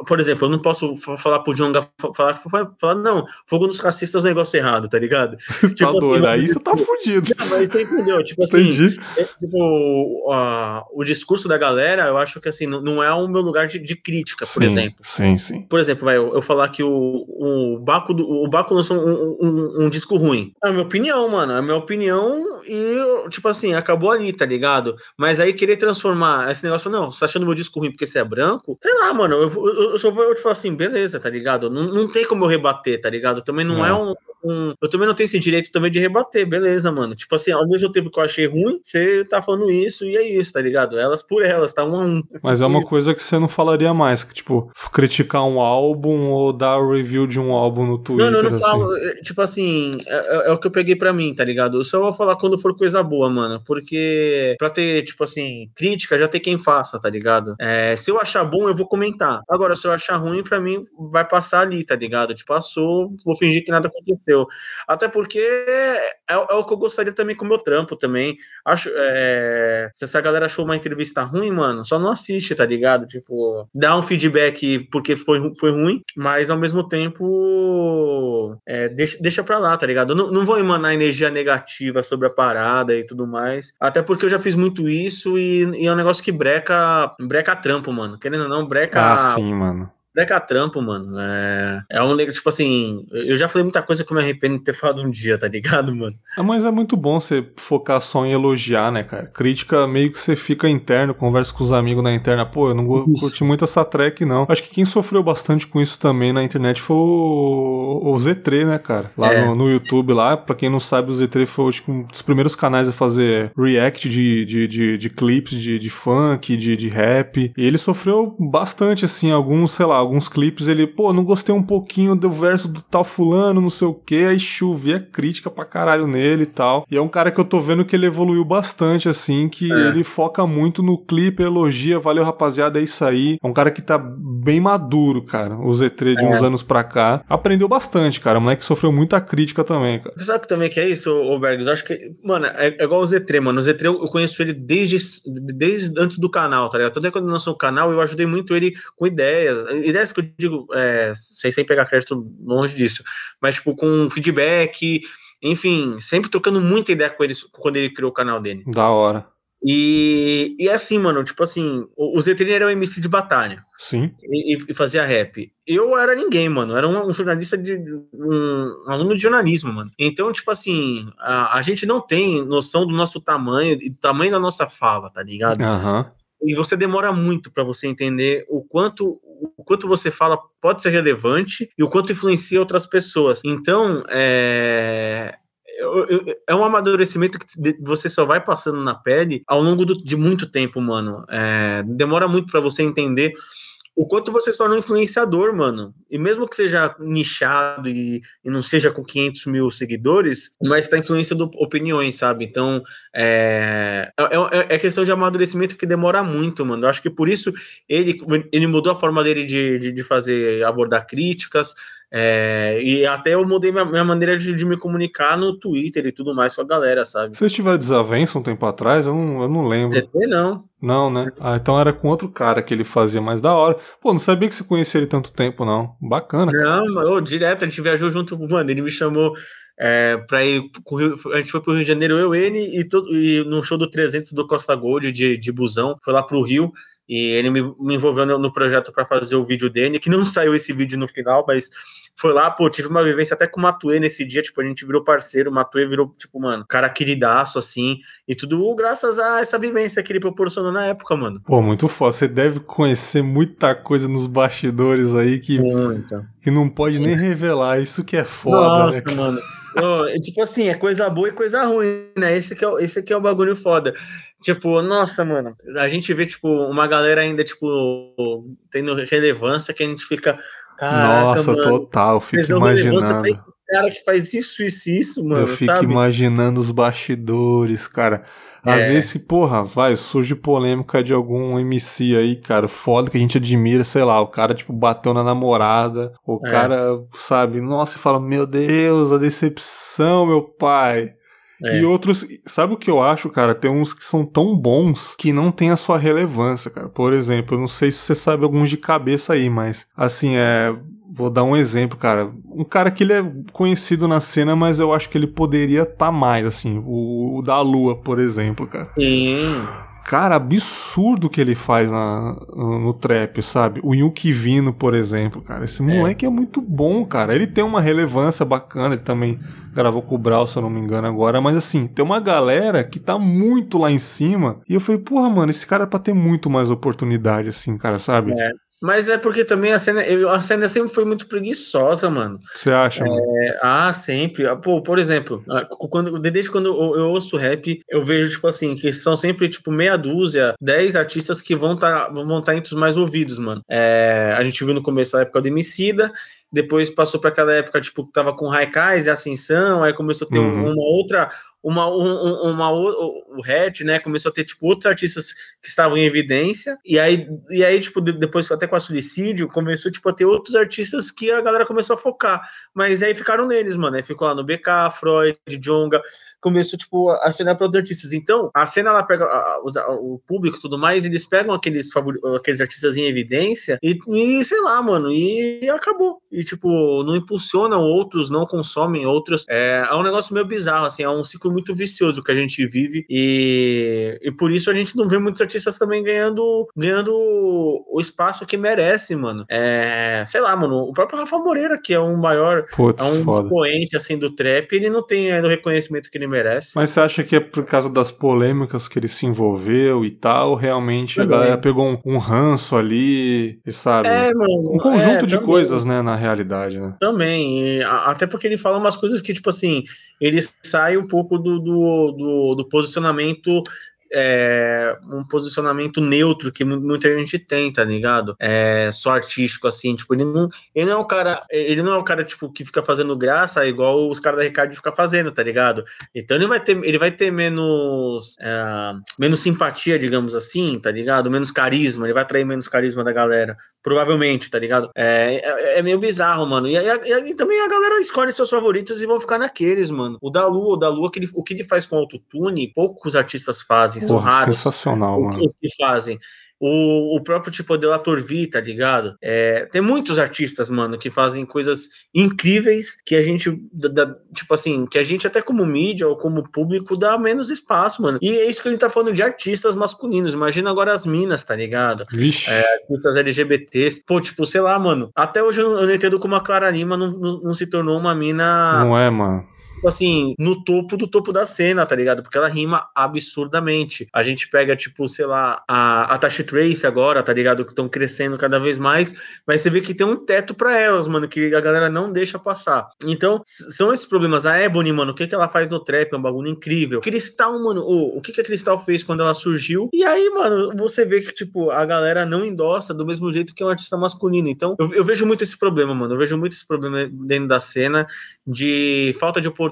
Por exemplo, eu não posso falar pro Jonga falar, falar, não, fogo nos racistas é um negócio errado, tá ligado? [laughs] Você tá tipo, tá assim, doido, aí você tá fudido. Não, mas você entendeu? Tipo assim, é, tipo, a, o discurso da galera, eu acho que assim, não, não é o meu lugar de, de crítica, por sim, exemplo. Sim, sim. Por exemplo, vai, eu, eu falar que o, o Baco, do, o Baco lançou um, um, um, disco ruim. É a minha opinião, mano. É a minha opinião e, tipo assim, acabou ali, tá ligado? Mas aí querer transformar esse negócio, não, você tá achando meu disco ruim porque você é branco? Sei lá, mano. Eu, eu, eu só vou eu te falar assim, beleza, tá ligado? Não, não tem como eu rebater, tá ligado? Também não, não. é um, um, Eu também não tenho esse direito também de rebater, beleza, mano. Tipo assim, ao mesmo tempo que eu achei ruim, você tá falando isso e é isso, tá ligado? Elas por elas, tá um a um. Mas é uma isso. coisa que você não falaria mais, que, tipo, criticar um álbum ou dar review de um álbum no Twitter. Não, não, não assim. falo. É, tipo assim, é, é, é, o que eu peguei pra mim, tá ligado? Eu só vou falar quando for coisa boa, mano. Porque pra ter, tipo assim, crítica, já tem quem faça, tá ligado? É, se eu achar bom, eu vou comentar. Agora, se eu achar ruim, pra mim, vai passar ali, tá ligado? Tipo, passou, vou fingir que nada aconteceu. Até porque é, é o que eu gostaria também com o meu trampo também. Acho, é, se essa galera achou uma entrevista ruim, mano, só não assiste, tá ligado? Tipo, dá um feedback porque foi, foi ruim, mas ao mesmo tempo é, deixa, deixa pra lá, tá ligado? Não, não vou emanar energia negativa sobre a parada e tudo mais. Até porque eu já fiz muito isso e, e é um negócio que breca, breca trampo, mano. Querendo ou não, breca. Ah, sim, mano Preca trampo, mano. É, é um tipo assim. Eu já falei muita coisa que eu me arrependo de ter falado um dia, tá ligado, mano? É, mas é muito bom você focar só em elogiar, né, cara? Crítica meio que você fica interno, conversa com os amigos na interna. Pô, eu não isso. curti muito essa track, não. Acho que quem sofreu bastante com isso também na internet foi o, o Z3, né, cara? Lá é. no, no, YouTube, lá. Pra quem não sabe, o Z3 foi acho, um dos primeiros canais a fazer react de, de, de, de clipes de, de funk, de, de rap. E ele sofreu bastante, assim, alguns, sei lá, alguns clipes ele, pô, não gostei um pouquinho do verso do tal fulano, não sei o que, aí chovia crítica pra caralho nele e tal. E é um cara que eu tô vendo que ele evoluiu bastante, assim, que é. ele foca muito no clipe, elogia, valeu rapaziada, é isso aí. É um cara que tá bem maduro, cara, o Z3 de é. uns anos pra cá. Aprendeu bastante, cara, o moleque sofreu muita crítica também, cara. Você sabe que também que é isso, ô Bergs? Eu acho que, mano, é, é, igual o Z3, mano. O Z3 eu conheço ele desde, desde antes do canal, tá ligado? Tanto é quando lançou o canal, eu ajudei muito ele com ideias. Ideias que eu digo, é, sem, sem pegar crédito longe disso, mas tipo, com feedback, enfim, sempre trocando muita ideia com ele quando ele criou o canal dele. Da hora. E, e é assim, mano, tipo assim, o, o Zetrin era um MC de batalha. Sim. E, e, fazia rap. Eu era ninguém, mano. Era um, um jornalista de. Um, um, aluno de jornalismo, mano. Então, tipo assim, a, a, gente não tem noção do nosso tamanho e do tamanho da nossa fala, tá ligado? Aham. Uhum e você demora muito para você entender o quanto o quanto você fala pode ser relevante e o quanto influencia outras pessoas. Então, é, é um amadurecimento que você só vai passando na pele ao longo do, de muito tempo, mano. É, demora muito para você entender o quanto você se torna um influenciador, mano. E mesmo que seja nichado e, e não seja com 500 mil seguidores, mas tá influenciando opiniões, sabe? Então, é, é, é, é, questão de amadurecimento que demora muito, mano. Eu acho que por isso ele, ele mudou a forma dele de, de, de fazer, abordar críticas, é, e até eu mudei minha, minha maneira de, de, me comunicar no Twitter e tudo mais com a galera, sabe? Vocês tiveram desavença um tempo atrás? Eu não, eu não lembro. TT não. Não, né? Ah, então era com outro cara que ele fazia mais da hora. Pô, não sabia que você conhecia ele tanto tempo, não. Bacana. Não, mas, direto, a gente viajou junto, mano. Ele me chamou é, pra ir. A gente foi pro Rio de Janeiro, eu, ele, e, todo, e no show do 300 do Costa Gold de, de busão. Foi lá pro Rio. E ele me, me envolveu no, no projeto para fazer o vídeo dele, que não saiu esse vídeo no final, mas foi lá, pô, tive uma vivência até com o Matue nesse dia, tipo, a gente virou parceiro, o Matue virou, tipo, mano, cara queridaço, assim, e tudo graças a essa vivência que ele proporcionou na época, mano. Pô, muito foda, você deve conhecer muita coisa nos bastidores aí que, que não pode nem revelar, isso que é foda, né, Nossa, né? mano. Oh, tipo assim, é coisa boa e coisa ruim, né? Esse que é, esse aqui é o bagulho foda. Tipo, nossa, mano, a gente vê, tipo, uma galera ainda, tipo, tendo relevância que a gente fica, Nossa, mano, total, fico imaginando. Cara que faz isso, isso, isso, mano. Eu fico sabe? imaginando os bastidores, cara. Às é. vezes, porra, vai, surge polêmica de algum MC aí, cara, foda que a gente admira, sei lá, o cara, tipo, bateu na namorada, o é. cara, sabe, nossa, e fala, meu Deus, a decepção, meu pai. É. E outros, sabe o que eu acho, cara? Tem uns que são tão bons que não tem a sua relevância, cara. Por exemplo, eu não sei se você sabe alguns de cabeça aí, mas assim, é. Vou dar um exemplo, cara. Um cara que ele é conhecido na cena, mas eu acho que ele poderia estar tá mais, assim. O, o da Lua, por exemplo, cara. Sim. Cara, absurdo que ele faz na, no trap, sabe? O Yuki Vino, por exemplo, cara. Esse moleque é. é. muito bom, cara. Ele tem uma relevância bacana, ele também gravou com o Brau, se eu não me engano, agora. Mas assim, tem uma galera que tá muito lá em cima. E eu falei, porra, mano, esse cara é pra ter muito mais oportunidade, assim, cara, sabe? É. Mas é porque também a cena, a cena sempre foi muito preguiçosa, mano. Você acha? É, ah, sempre. Ah, pô, por exemplo, ah, quando, desde quando eu, eu, ouço rap, eu vejo, tipo assim, que são sempre, tipo, meia dúzia, dez artistas que vão estar tá, vão tá entre os mais ouvidos, mano. É, a gente viu no começo da época do Emicida, depois passou para aquela época, tipo, que tava com Raikais e Ascensão, aí começou a ter uhum. uma outra uma, um, uma, o Red, né, começou a ter, tipo, outros artistas que estavam em evidência, e aí, e aí tipo, depois até com a Suicídio, começou, tipo, a ter outros artistas que a galera começou a focar, mas aí ficaram neles, mano, aí ficou lá no BK, Freud, Jonga, começou, tipo, a assinar para outros artistas. Então, a cena, ela pega a, a, o público e tudo mais, eles pegam aqueles, aqueles artistas em evidência e, e, sei lá, mano, e acabou. E, tipo, não impulsionam outros, não consomem outros. É, é um negócio meio bizarro, assim, é um ciclo muito vicioso que a gente vive e, e por isso a gente não vê muitos artistas também ganhando, ganhando o espaço que merece, mano. É, sei lá, mano, o próprio Rafa Moreira, que é um maior, é um foda. expoente, assim, do trap, ele não tem ainda o reconhecimento que ele merece. Mas você acha que é por causa das polêmicas que ele se envolveu e tal? Realmente a galera pegou um, um ranço ali, e sabe? É, mano, um conjunto é, de também. coisas, né, na realidade, né? Também, até porque ele fala umas coisas que, tipo assim, ele sai um pouco do, do, do, do posicionamento. É, um posicionamento neutro que mu- muita gente tem, tá ligado? É, só artístico, assim, tipo, ele não, ele não é o cara, ele não é o cara, tipo, que fica fazendo graça igual os caras da Ricardo ficam fazendo, tá ligado? Então ele vai ter, ele vai ter menos, é, menos simpatia, digamos assim, tá ligado? Menos carisma, ele vai atrair menos carisma da galera, provavelmente, tá ligado? É, é, é meio bizarro, mano. E, e aí também a galera escolhe seus favoritos e vão ficar naqueles, mano. O da Lua, o da Lua, que ele- o que ele faz com autotune, poucos artistas fazem, são Porra, raros sensacional, o mano. que, os que fazem. O, o próprio tipo de Torvi, tá ligado? É, tem muitos artistas, mano, que fazem coisas incríveis que a gente, dá- dá- tipo assim, que a gente até como mídia ou como público dá menos espaço, mano. E é isso que a gente tá falando de artistas masculinos. Imagina agora as minas, tá ligado? Vixe. artistas LGBTs. Pô, tipo, sei lá, mano. Até hoje eu não, eu não entendo como a Clara Lima não, não, não se tornou uma mina, Não é, mano? Tipo assim, no topo do topo da cena, tá ligado? Porque ela rima absurdamente. A gente pega, tipo, sei lá, a, a Tasha Trace agora, tá ligado? Que estão crescendo cada vez mais, mas você vê que tem um teto pra elas, mano, que a galera não deixa passar. Então, são esses problemas. A Ebony, mano, o que, que ela faz no trap é um bagulho incrível. Cristal, mano, o, o que, que a Cristal fez quando ela surgiu? E aí, mano, você vê que, tipo, a galera não endossa do mesmo jeito que um artista masculino. Então, eu, eu vejo muito esse problema, mano. Eu vejo muito esse problema dentro da cena de falta de oportunidade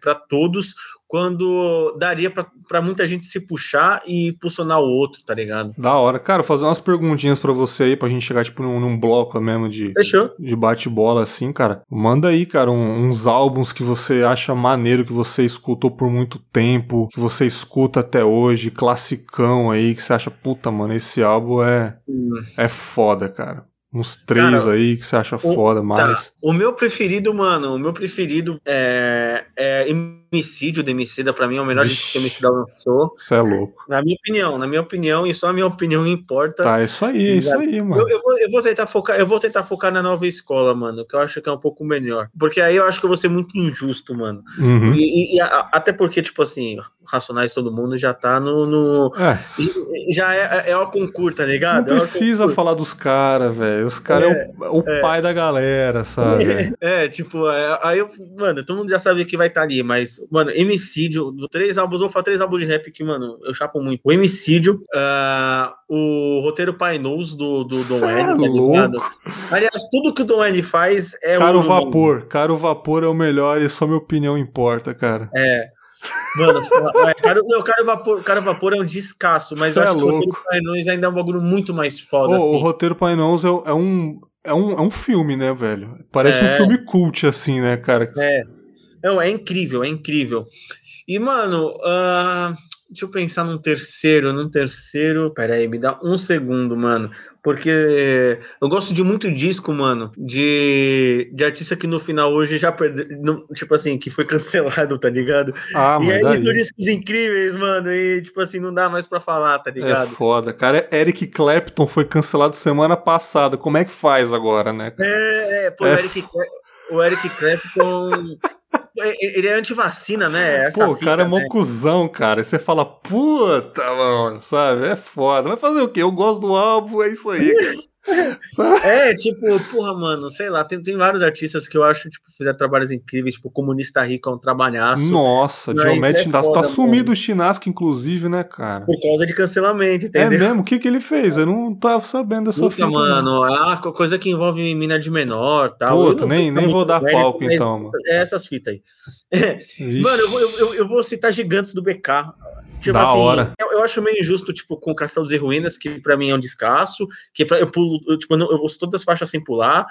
pra todos, quando daria pra muita gente se puxar e impulsionar o outro, tá ligado? Da hora. Cara, fazer umas perguntinhas pra você aí, pra gente chegar, tipo, num, num bloco mesmo de, Fechou? de bate-bola, assim, cara. Manda aí, cara, um- uns álbuns que você acha maneiro, que você escutou por muito tempo, que você escuta até hoje, classicão aí, que você acha, puta, mano, esse álbum é, Hum. é foda, cara. Uns três Cara, aí que você acha foda, mais. Tá. O meu preferido, mano, o meu preferido é, é Emicídio do Emicida, pra mim é o melhor disco que o Emicida lançou. Você é louco. Na minha opinião, na minha opinião, e só a minha opinião importa. Tá, é isso aí, é isso aí, mano. Eu, eu vou, eu vou tentar focar, eu vou tentar focar na nova escola, mano, que eu acho que é um pouco melhor. Porque aí eu acho que eu vou ser muito injusto, mano. Uhum. E, e- a- até porque, tipo assim, Racionais todo mundo já tá no. no- É, já é, é o concurso, tá não ligado? É o precisa falar dos caras, velho. Os caras é, o, o pai da galera, sabe? [laughs] É, tipo, é, aí eu, mano, todo mundo já sabe que vai estar ali, mas, mano, Emicídio, do três álbuns, vou falar três álbuns de rap que, mano, eu chapo muito. O Emicídio, ah, o roteiro Painous do, do Dom é L, tá ligado? louco. Aliás, tudo que o Dom L faz é Caro ouro, mano. Vapor, Caro Vapor é o melhor e só minha opinião importa, cara. É. Mano, [laughs] é, cara, não, cara, vapor, cara Vapor é um descasso, mas Cê eu é acho que o roteiro Painous ainda é um bagulho muito mais foda, Ô, assim. O roteiro Painons é, é um. É um, é um filme, né, velho? Parece um É. filme cult, assim, né, cara? É. Não, é incrível, é incrível. E, mano, ah, deixa eu pensar num terceiro, num terceiro. Pera aí, me dá um segundo, mano. Porque eu gosto de muito disco, mano, de, de artista que no final hoje já perdeu. não- Tipo assim, que foi [laughs] cancelado, tá ligado? Ah, e mas aí são discos incríveis, mano. E, tipo assim, não dá mais pra falar, tá É ligado? foda. Cara, Eric Clapton foi cancelado semana passada. Como é que faz agora, né? É, é, pô, É Eric, Cla- o Eric Clapton. É- Ele é antivacina, né? Essa Pô, o cara é mó né? cuzão, cara. E você fala, puta, mano, sabe? É foda. Vai fazer o quê? Eu gosto do álbum, é isso aí? É, tipo, porra, mano, sei lá, tem, tem vários artistas que eu acho, tipo, fizeram trabalhos incríveis, tipo, Comunista Rico é um trabalhaço, Nossa, Mas Diomedes é Chinasco. Tá sumido o Chinasco, inclusive, né, cara? por causa de cancelamento, É entendeu? mesmo? O que, que ele fez? Eu não tava sabendo dessa Puta, fita. mano, é co- coisa que envolve mina de menor tal. Puta, Eu nem- vou nem vou dar muito mérito, palco, então, mano. É essas fitas aí. [laughs] Mano, eu vou, eu, eu- eu vou citar gigantes do BK. Tipo Da assim, hora. Eu, eu acho meio injusto, tipo, com Castelos e Ruínas, que pra mim é um descasso, que pra, eu pulo, eu, tipo, eu, não- eu ouço todas as faixas sem pular.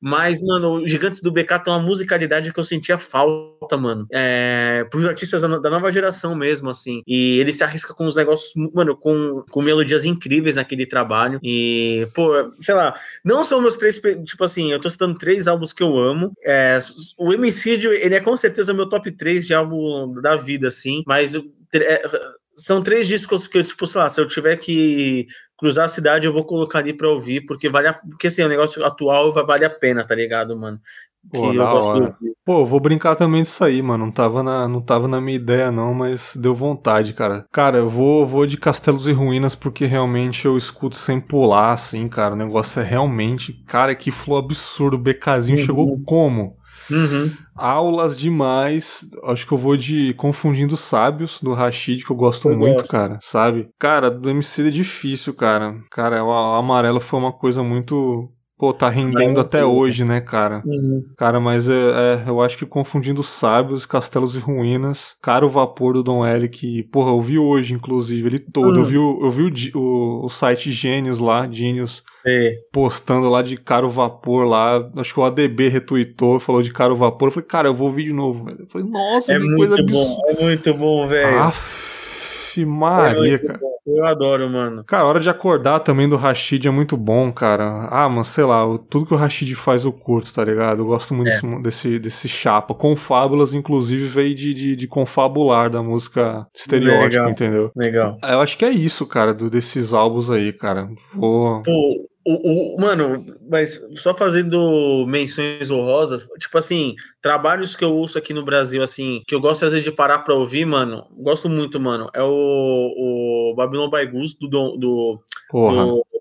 Mas, mano, o Gigantes do BK tem uma musicalidade que eu sentia falta, mano. É, pros artistas da nova geração mesmo, assim. E ele se arrisca com os negócios, mano, com, com melodias incríveis naquele trabalho. E, pô, sei lá, não são meus três, tipo assim, eu tô citando três álbuns que eu amo. É, o Emicídio, ele é com certeza meu top 3 de álbum da vida, assim. Mas é, são três discos que eu, tipo, sei lá, se eu tiver que cruzar a cidade, eu vou colocar ali pra ouvir, porque vale a, porque assim, o negócio atual vale a pena, tá ligado, mano? Pô, que da hora. Pô, vou brincar também disso aí, mano. Não tava, na, não tava na minha ideia, não, mas deu vontade, cara. Cara, eu vou, vou de Castelos e Ruínas porque realmente eu escuto sem pular, assim, cara. O negócio é realmente. Cara, que flow absurdo. O BKzinho uhum. chegou como? Uhum. Aulas demais. Acho que eu vou de Confundindo Sábios, do Rashid, que eu gosto eu muito, gosto. cara. Sabe? Cara, do MC é difícil, cara. Cara, o amarelo foi uma coisa muito Pô, tá rendendo até hoje, né, cara? Uhum. Cara, mas é, é, eu acho que confundindo sábios, castelos e ruínas, cara, o vapor do Dom L que, porra, eu vi hoje, inclusive, ele todo. Uhum. Eu vi, eu vi o, o, o site Gênios lá, Gênios, é. postando lá de Caro Vapor lá. Acho que o ADB retweetou, falou de Caro Vapor. Eu falei, cara, eu vou ouvir de novo. Eu falei, nossa, é que coisa bom, É muito bom, velho. Aff, Maria, é cara. Bom. Eu adoro, mano. Cara, a hora de acordar também do Rashid é muito bom, cara. Ah, mano, sei lá, tudo que o Rashid faz eu curto, tá ligado? Eu gosto muito é. desse, desse chapa. Confábulas, inclusive, veio de, de, de confabular da música estereótipo, Legal. entendeu? Legal. Eu acho que é isso, cara, do, desses álbuns aí, cara. Vou. Pô, o, o, mano, mas só fazendo menções honrosas, tipo assim, trabalhos que eu ouço aqui no Brasil, assim, que eu gosto às vezes de parar pra ouvir, mano, gosto muito, mano, é o, o Babylon by Goose do, do, do,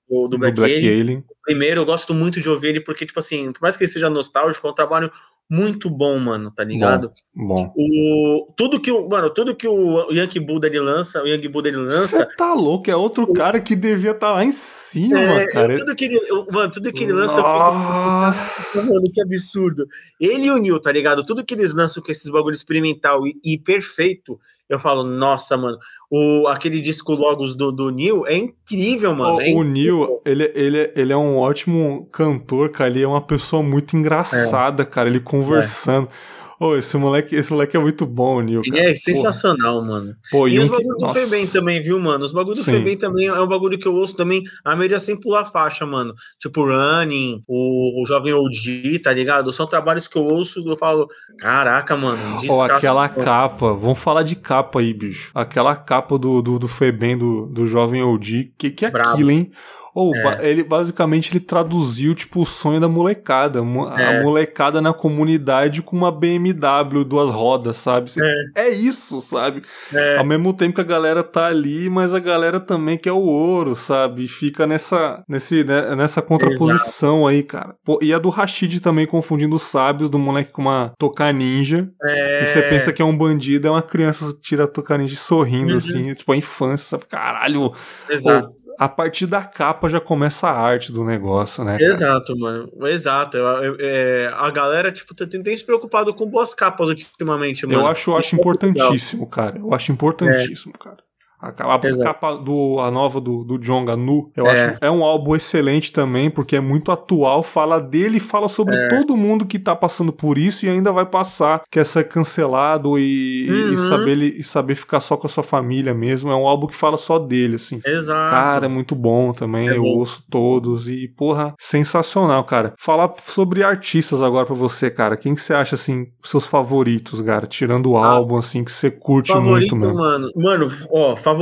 do, do Black, Black Alien. Primeiro, eu gosto muito de ouvir ele porque, tipo assim, por mais que ele seja nostálgico, é um trabalho muito bom, mano, tá ligado? Bom. bom. O, tudo que o, mano, tudo que o Yankee Buddha ele lança, o Yankee Buddha ele lança. Você tá louco, é outro o, cara que devia estar tá lá em cima, é, cara. Tudo que ele, mano, tudo que ele lança, Nossa. eu fico, mano, que absurdo. Ele e o Neil, tá ligado? Tudo que eles lançam com esses bagulho experimental e, e perfeito, eu falo, nossa, mano, o, aquele disco Logos do, do Neil é incrível, mano. O, é incrível. Neil, ele, ele, ele é um ótimo cantor, cara. Ele é uma pessoa muito engraçada, é. cara. Ele conversando. É. Pô, esse moleque, esse moleque é muito bom, Nil. Ele é sensacional, Porra. mano. Pô, e, e os bagulhos que... do Febem também, viu, mano? Os bagulhos do Febem também é um bagulho que eu ouço também, a maioria sem pular faixa, mano. Tipo Running, o, o Jovem OG, tá ligado? São trabalhos que eu ouço eu falo, caraca, mano. Pô, aquela capa, vamos falar de capa aí, bicho. Aquela capa do, do, do Febem, do, do Jovem OG, que que é Bravo. aquilo, hein? Ou é. ele basicamente ele traduziu tipo o sonho da molecada, a é. molecada na comunidade com uma BMW duas rodas, sabe? É, é isso, sabe? É. Ao mesmo tempo que a galera tá ali, mas a galera também quer o ouro, sabe? Fica nessa nesse né, nessa contraposição Exato. aí, cara. Pô, e a do Rashid também confundindo os sábios do moleque com uma toca ninja. É. E você pensa que é um bandido, é uma criança tira a toca ninja sorrindo uhum. assim, tipo a infância, sabe? Caralho. Exato a partir da capa já começa a arte do negócio, né? Cara? Exato, mano. Exato. Eu, eu, é, a galera, tipo, tem, tem se preocupado com boas capas ultimamente, mano. Eu acho, eu acho importantíssimo, cara. Eu acho importantíssimo, é. cara. A, a capa do, a nova do, do Jonga Nu, eu é. acho é um álbum excelente também, porque é muito atual, fala dele, fala sobre é. todo mundo que tá passando por isso e ainda vai passar, quer ser cancelado e, uhum. e, saber, e saber ficar só com a sua família mesmo. É um álbum que fala só dele, assim. Exato. Cara, é muito bom também, é eu bom. ouço todos e, porra, sensacional, cara. Falar sobre artistas agora pra você, cara. Quem que você acha, assim, seus favoritos, cara? Tirando o ah, álbum, assim, que você curte favorito, muito mesmo. Mano, mano, ó, favorito.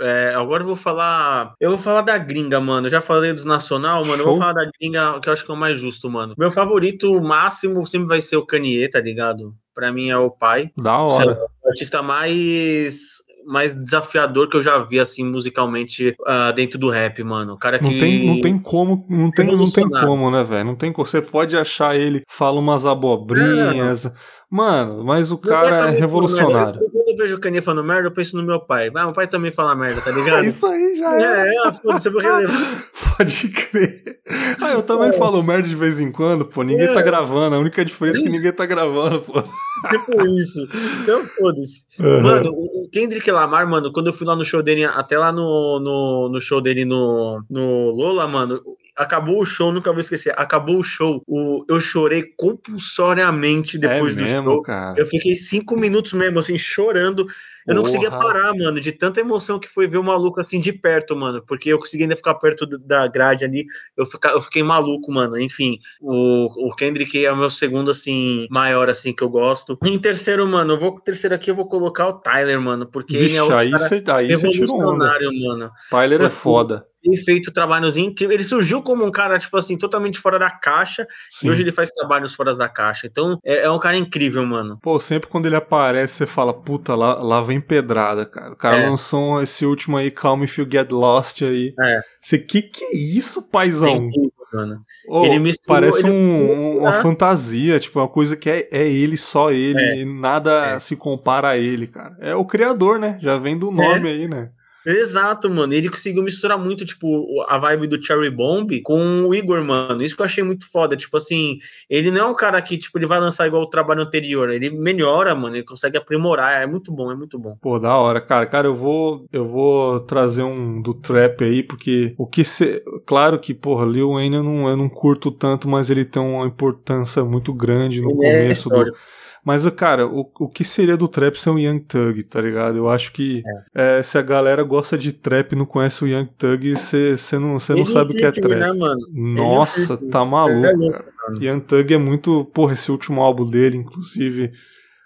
É, agora eu vou falar. Eu vou falar da gringa, mano. Eu já falei dos nacional, mano. Show. Eu vou falar da gringa, que eu acho que é o mais justo, mano. Meu favorito máximo sempre vai ser o Kanye, tá ligado? Pra mim é o pai. Da hora. o artista mais mais desafiador que eu já vi, assim, musicalmente uh, dentro do rap, mano. O cara que. Não tem, não tem como, não tem, não tem como, né, velho? Não tem como. Você pode achar ele, fala umas abobrinhas. É. Mano, mas o cara é revolucionário. Quando eu vejo o Kanye falando merda, eu penso no meu pai. Ah, meu pai também fala merda, tá ligado? Isso aí já é. É, é foda-se, eu vou [laughs] Pode crer. Ah, eu também é. falo merda de vez em quando, pô. Ninguém tá é. tá gravando. A única diferença é que ninguém tá gravando, pô. [laughs] Tipo isso. Então, foda-se. Uhum. Mano, o Kendrick Lamar, mano, quando eu fui lá no show dele, até lá no, no, no show dele no, no Lola, mano, acabou o show, nunca vou esquecer. Acabou o show, o, eu chorei compulsoriamente depois é do mesmo, show. Cara. Eu fiquei cinco minutos mesmo, assim, chorando. Eu não conseguia parar, mano, de tanta emoção que foi ver o maluco assim de perto, mano. Porque eu consegui ainda ficar perto da grade ali. Eu, fica, eu fiquei maluco, mano. Enfim, o, o Kendrick é o meu segundo, assim, maior, assim, que eu gosto. Em terceiro, mano, eu vou. Terceiro aqui eu vou colocar o Tyler, mano. Porque ele Vixe, é o aí cara você aí revolucionário, mano. Tyler é Porque- foda. Tem feito trabalhos incríveis. Ele surgiu como um cara, tipo assim, totalmente fora da caixa. Sim. E hoje ele faz trabalhos fora da caixa. Então, é, é um cara incrível, mano. Pô, sempre quando ele aparece, você fala, puta, lá, lá vem pedrada, cara. O cara É. lançou esse último aí, Calm If You Get Lost aí. É. Você, que que é isso, É paizão? incrível, mano. Ô, Ele misturou- parece ele- um- um- uma É. fantasia, tipo, uma coisa que é, é ele, só ele, É. e nada É. se compara a ele, cara. É o criador, né? Já vem do nome aí, né? Exato, mano. Ele conseguiu misturar muito, tipo, a vibe do Cherry Bomb com o Igor, mano. Isso que eu achei muito foda. Tipo assim, ele não é um cara que, tipo, ele vai lançar igual o trabalho anterior. Ele melhora, mano. Ele consegue aprimorar. É muito bom, é muito bom. Pô, da hora, cara. Cara, eu vou, eu vou trazer um do trap aí, porque o que se, claro que, porra, Lil Wayne eu não, eu não curto tanto, mas ele tem uma importância muito grande no Ele é começo do, histórico. Mas, cara, o, o que seria do trap ser um Young Thug, tá ligado? Eu acho que é, se a galera gosta de trap e não conhece o Young Thug, você não, cê não Ele sabe o que é trap. Né? Nossa, tá é maluco, louco, cara. Young Thug é muito. Porra, esse último álbum dele, inclusive.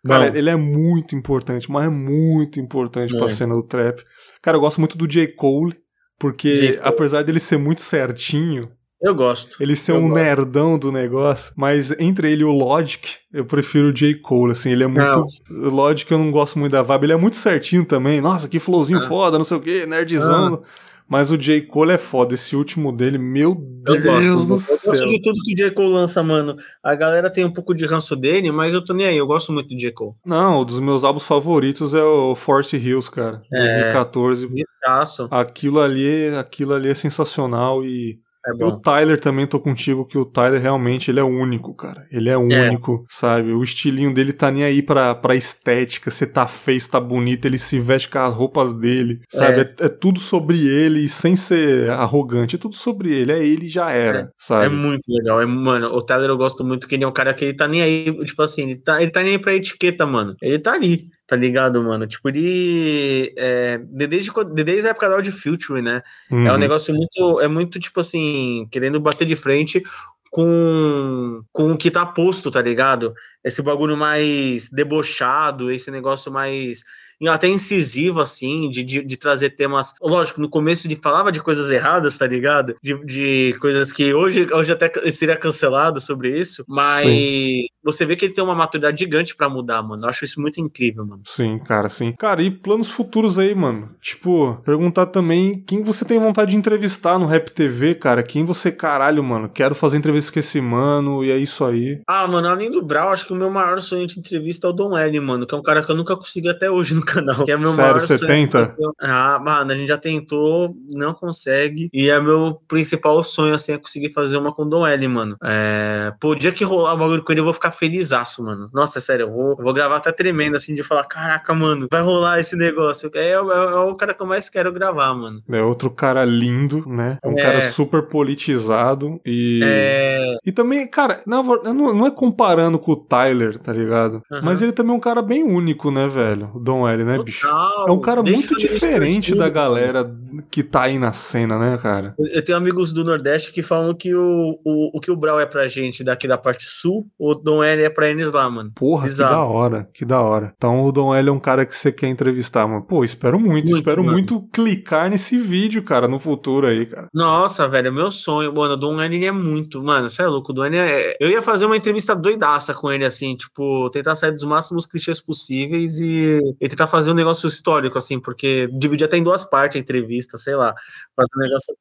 Cara, Bom. ele é muito importante, mas é muito importante pra Muito. cena do trap. Cara, eu gosto muito do J. Cole, porque J. Cole. apesar dele ser muito certinho, Eu gosto. ele ser Eu um gosto. nerdão do negócio, mas entre ele e o Logic, eu prefiro o J. Cole, assim, ele é muito. O Logic eu não gosto muito da vibe, ele é muito certinho também. Nossa, que flowzinho Ah. foda, não sei o que, nerdzão. Mas o J. Cole é foda, esse último dele, meu Eu Deus gosto. do eu gosto céu. de tudo que o J. Cole lança, mano. A galera tem um pouco de ranço dele, mas eu tô nem aí. Eu gosto muito do J. Cole. Não, um dos meus álbuns favoritos é o Force Hills, cara, É. 2014. Vistaço. Aquilo ali, aquilo ali é sensacional e É E o. Tyler também tô contigo que o Tyler realmente ele é único, cara. Ele é único, sabe? O estilinho dele tá nem aí pra, pra estética, se tá feio, se tá bonito, ele se veste com as roupas dele, sabe? É, é tudo sobre ele sem ser arrogante, é tudo sobre ele, é ele e já era, É sabe? muito legal. É, mano, o Tyler eu gosto muito que ele é um cara que ele tá nem aí, tipo assim, ele tá, ele tá nem aí pra etiqueta, mano. Ele tá ali, tá ligado, mano? Tipo, ele. É, de- desde, desde a época da Audio Future, né? É um Uhum. negócio muito. É muito, tipo assim, querendo bater de frente com, com o que tá posto, tá ligado? Esse bagulho mais debochado, esse negócio mais. Até incisivo, assim, de, de, de trazer temas. Lógico, no começo ele falava de coisas erradas, tá ligado? De, de coisas que hoje, hoje até seria cancelado sobre isso, mas Sim. você vê que ele tem uma maturidade gigante pra mudar, mano. Eu acho isso muito incrível, mano. Sim, cara, sim. Cara, e planos futuros aí, mano? Tipo, perguntar também quem você tem vontade de entrevistar no Rap TV, cara. Quem você, caralho, mano, quero fazer entrevista com esse mano e é isso aí. Ah, mano, além do Brau, acho que o meu maior sonho de entrevista é o Dom L, mano, que é um cara que eu nunca consegui até hoje no canal. Que é meu Sério, maior você sonho. tenta? Ah, mano, a gente já tentou, não consegue. E é meu principal sonho, assim, é conseguir fazer uma com o Dom L, mano. É... Pô, o dia que rolar o bagulho com ele, eu vou ficar felizaço, mano. Nossa, é sério, eu vou, eu vou gravar até tremendo, assim, de falar, caraca, mano, vai rolar esse negócio. É, é- é o cara que eu mais quero gravar, mano. É outro cara lindo, né? Um É. cara super politizado e. É... E também, cara, na verdade, não, não é comparando com o Tyler, tá ligado? Aham. Mas ele também é um cara bem único, né, velho? O Dom L, né, bicho? Total. É um cara muito diferente da galera que tá aí na cena, né, cara? Eu tenho amigos do Nordeste que falam que o, o, o que o Brau é pra gente daqui da parte sul, o Dom L é pra eles lá, mano. Porra, Bizarro. que da hora, que da hora. Então o Dom L é um cara que você quer entrevistar, mano. Pô, espero muito, Muito, espero mano. muito clicar nesse vídeo, cara, no futuro aí, cara. Nossa, velho, é meu sonho. Mano, o Dom L é muito. Mano, você é louco. O Dom L é... Eu ia fazer uma entrevista doidaça com ele, assim, tipo, tentar sair dos máximos clichês possíveis e, e tentar fazer um negócio histórico, assim, porque dividir até em duas partes a entrevista, sei lá. Fazer um negócio.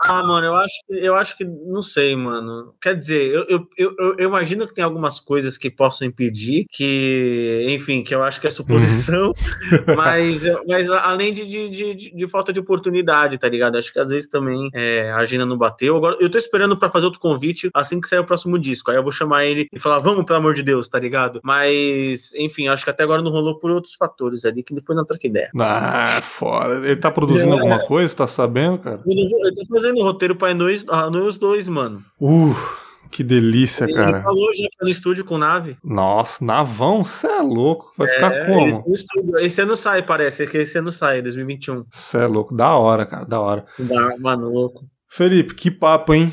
Ah, mano, eu acho, que- eu acho que, não sei, mano. Quer dizer, eu, eu, eu, eu- imagino que tem algumas coisas que possam impedir, que, enfim, que eu acho que é suposição, [laughs] mas, eu- mas além de, de, de, de- falta de oportunidade, tá ligado? Acho que às vezes também é, a agenda não bateu. Agora, eu tô esperando pra fazer outro convite assim que sair o próximo disco. Aí eu vou chamar ele e falar, vamos, pelo amor de Deus, tá ligado? Mas, enfim, acho que até agora não rolou por outros fatores ali, que depois não troca ideia. Ah, foda. Ele tá produzindo É. alguma coisa, tá sabendo, cara? Eu eu tô fazendo fazendo roteiro pra nós, nós dois, mano. Uh, que delícia, Ele cara. falou já no estúdio com nave. Nossa, navão, você é louco. Vai ficar É, como? esse, ano sai, parece. Esse ano sai, 2021. Você é louco. Da hora, cara, da hora. Dá, mano, louco. Felipe, que papo, hein?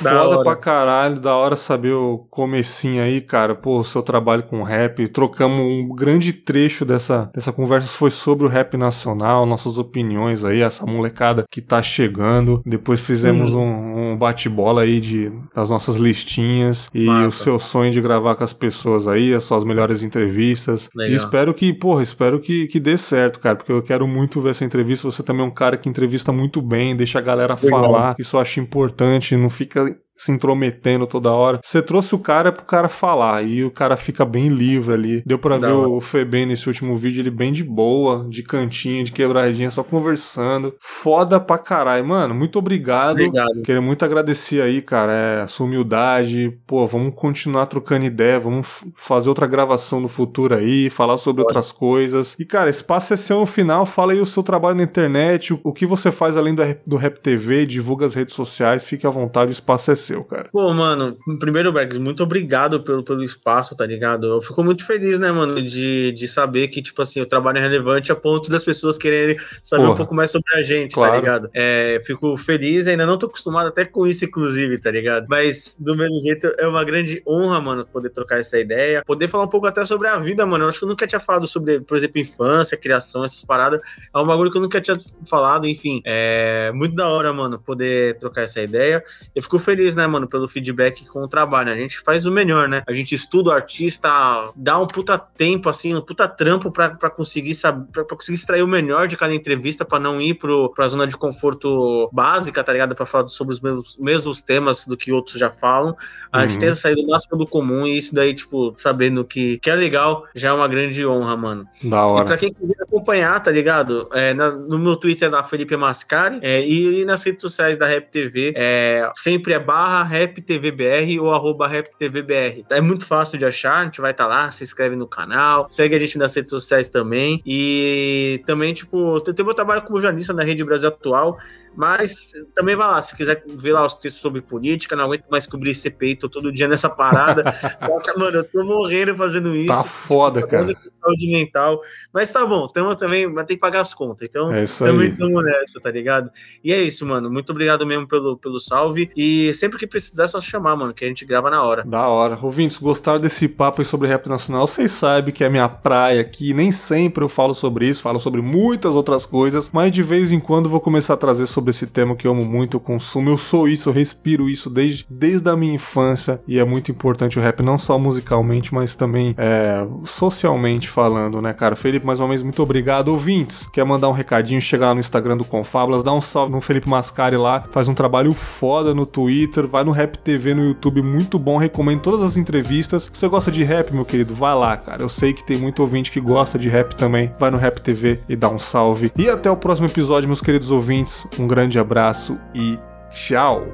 Da Foda hora. pra caralho, da hora saber o comecinho aí, cara. Pô, o seu trabalho com rap. Trocamos um grande trecho dessa, dessa conversa foi sobre o rap nacional, nossas opiniões aí, essa molecada que tá chegando. Depois fizemos Hum. um, um bate-bola aí de, das nossas listinhas e o seu sonho de gravar com as pessoas aí, as suas melhores entrevistas. Legal. E espero que, porra, espero que, que dê certo, cara, porque eu quero muito ver essa entrevista. Você também é um cara que entrevista muito bem, deixa a galera Legal. falar. Isso eu acho importante, não fica se intrometendo toda hora. Você trouxe o cara pro cara falar e o cara fica bem livre ali. Deu pra ver o Febem nesse último vídeo, ele bem de boa, de cantinho, de quebradinha, só conversando. Foda pra caralho. Mano, muito obrigado. Obrigado. Queria muito agradecer aí, cara, é, a sua humildade. Pô, vamos continuar trocando ideia, vamos fazer outra gravação no futuro aí, falar sobre outras coisas. E, cara, espaço é seu no final. Fala aí o seu trabalho na internet, o, o que você faz além da, do Rap TV, divulga as redes sociais, fique à vontade, o espaço é seu, cara. Pô, mano, primeiro, Bergs, muito obrigado pelo, pelo espaço, tá ligado? Eu fico muito feliz, né, mano, de, de saber que, tipo assim, o trabalho é relevante a ponto das pessoas quererem saber Porra. um pouco mais sobre a gente, Claro. tá ligado? É, fico feliz, ainda não tô acostumado até com isso, inclusive, tá ligado? Mas, do mesmo jeito, é uma grande honra, mano, poder trocar essa ideia, poder falar um pouco até sobre a vida, mano. Eu acho que eu nunca tinha falado sobre, por exemplo, infância, criação, essas paradas. É um bagulho que eu nunca tinha falado, enfim. É muito da hora, mano, poder trocar essa ideia. Eu fico feliz, né, mano, pelo feedback com o trabalho. né? A gente faz o melhor, né? A gente estuda o artista, dá um puta tempo, assim, um puta trampo pra, pra conseguir saber, pra, pra conseguir extrair o melhor de cada entrevista, pra não ir pro, pra zona de conforto básica, tá ligado? Pra falar sobre os mesmos, mesmos temas do que outros já falam. A gente Uhum. tenta sair do máximo do comum e isso daí, tipo, sabendo que, que é legal, já é uma grande honra, mano. Da E hora. pra quem quiser acompanhar, tá ligado? É, na- no meu Twitter da Felipe Mascari é, e, e nas redes sociais da Rap TV, é, sempre é barra RapTVBR ou arroba RapTVBR. É muito fácil de achar, a gente vai estar lá, se inscreve no canal, segue a gente nas redes sociais também. E também, tipo, tem tem meu trabalho como jornalista na Rede Brasil Atual, mas também vai lá, se quiser ver lá os textos sobre política, não aguento mais cobrir CPI, tô todo dia nessa parada. [laughs] Mano, eu tô morrendo fazendo isso. Tá foda, cara. Saúde mental. Mas tá bom, tamo também, vai ter que pagar as contas. Então, É isso também aí. estamos nessa, tá ligado? E é isso, mano. Muito obrigado mesmo pelo, pelo salve. E sempre que precisar, é só chamar, mano, que a gente grava na hora. Da hora. Ouvintes, gostaram desse papo aí sobre rap nacional? Vocês sabem que é minha praia aqui. Nem sempre eu falo sobre isso, falo sobre muitas outras coisas, mas de vez em quando vou começar a trazer sobre esse tema que eu amo muito, eu consumo. Eu sou isso, eu respiro isso desde, desde a minha infância e é muito importante o rap, não só musicalmente, mas também é, socialmente falando, né, cara? Felipe, mais uma vez, muito obrigado. Ouvintes, quer mandar um recadinho, chegar no Instagram do Confábulas, dá um salve no Felipe Mascari lá, faz um trabalho foda no Twitter, vai no Rap TV no YouTube, muito bom, recomendo todas as entrevistas. Se você gosta de rap, meu querido, vai lá, cara. Eu sei que tem muito ouvinte que gosta de rap também. Vai no Rap TV e dá um salve. E até o próximo episódio, meus queridos ouvintes. Um grande abraço e tchau!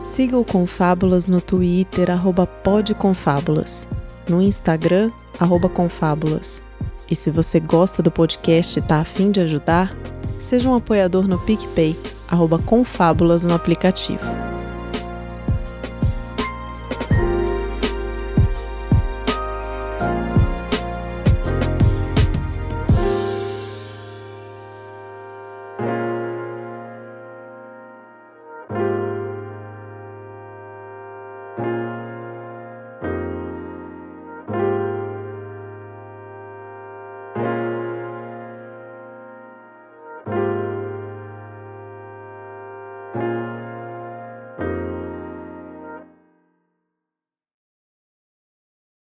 Siga o Confábulas no Twitter, arroba podconfábulas. No Instagram, arroba confábulas. E se você gosta do podcast e tá afim de ajudar, seja um apoiador no PicPay, arroba confábulas no aplicativo.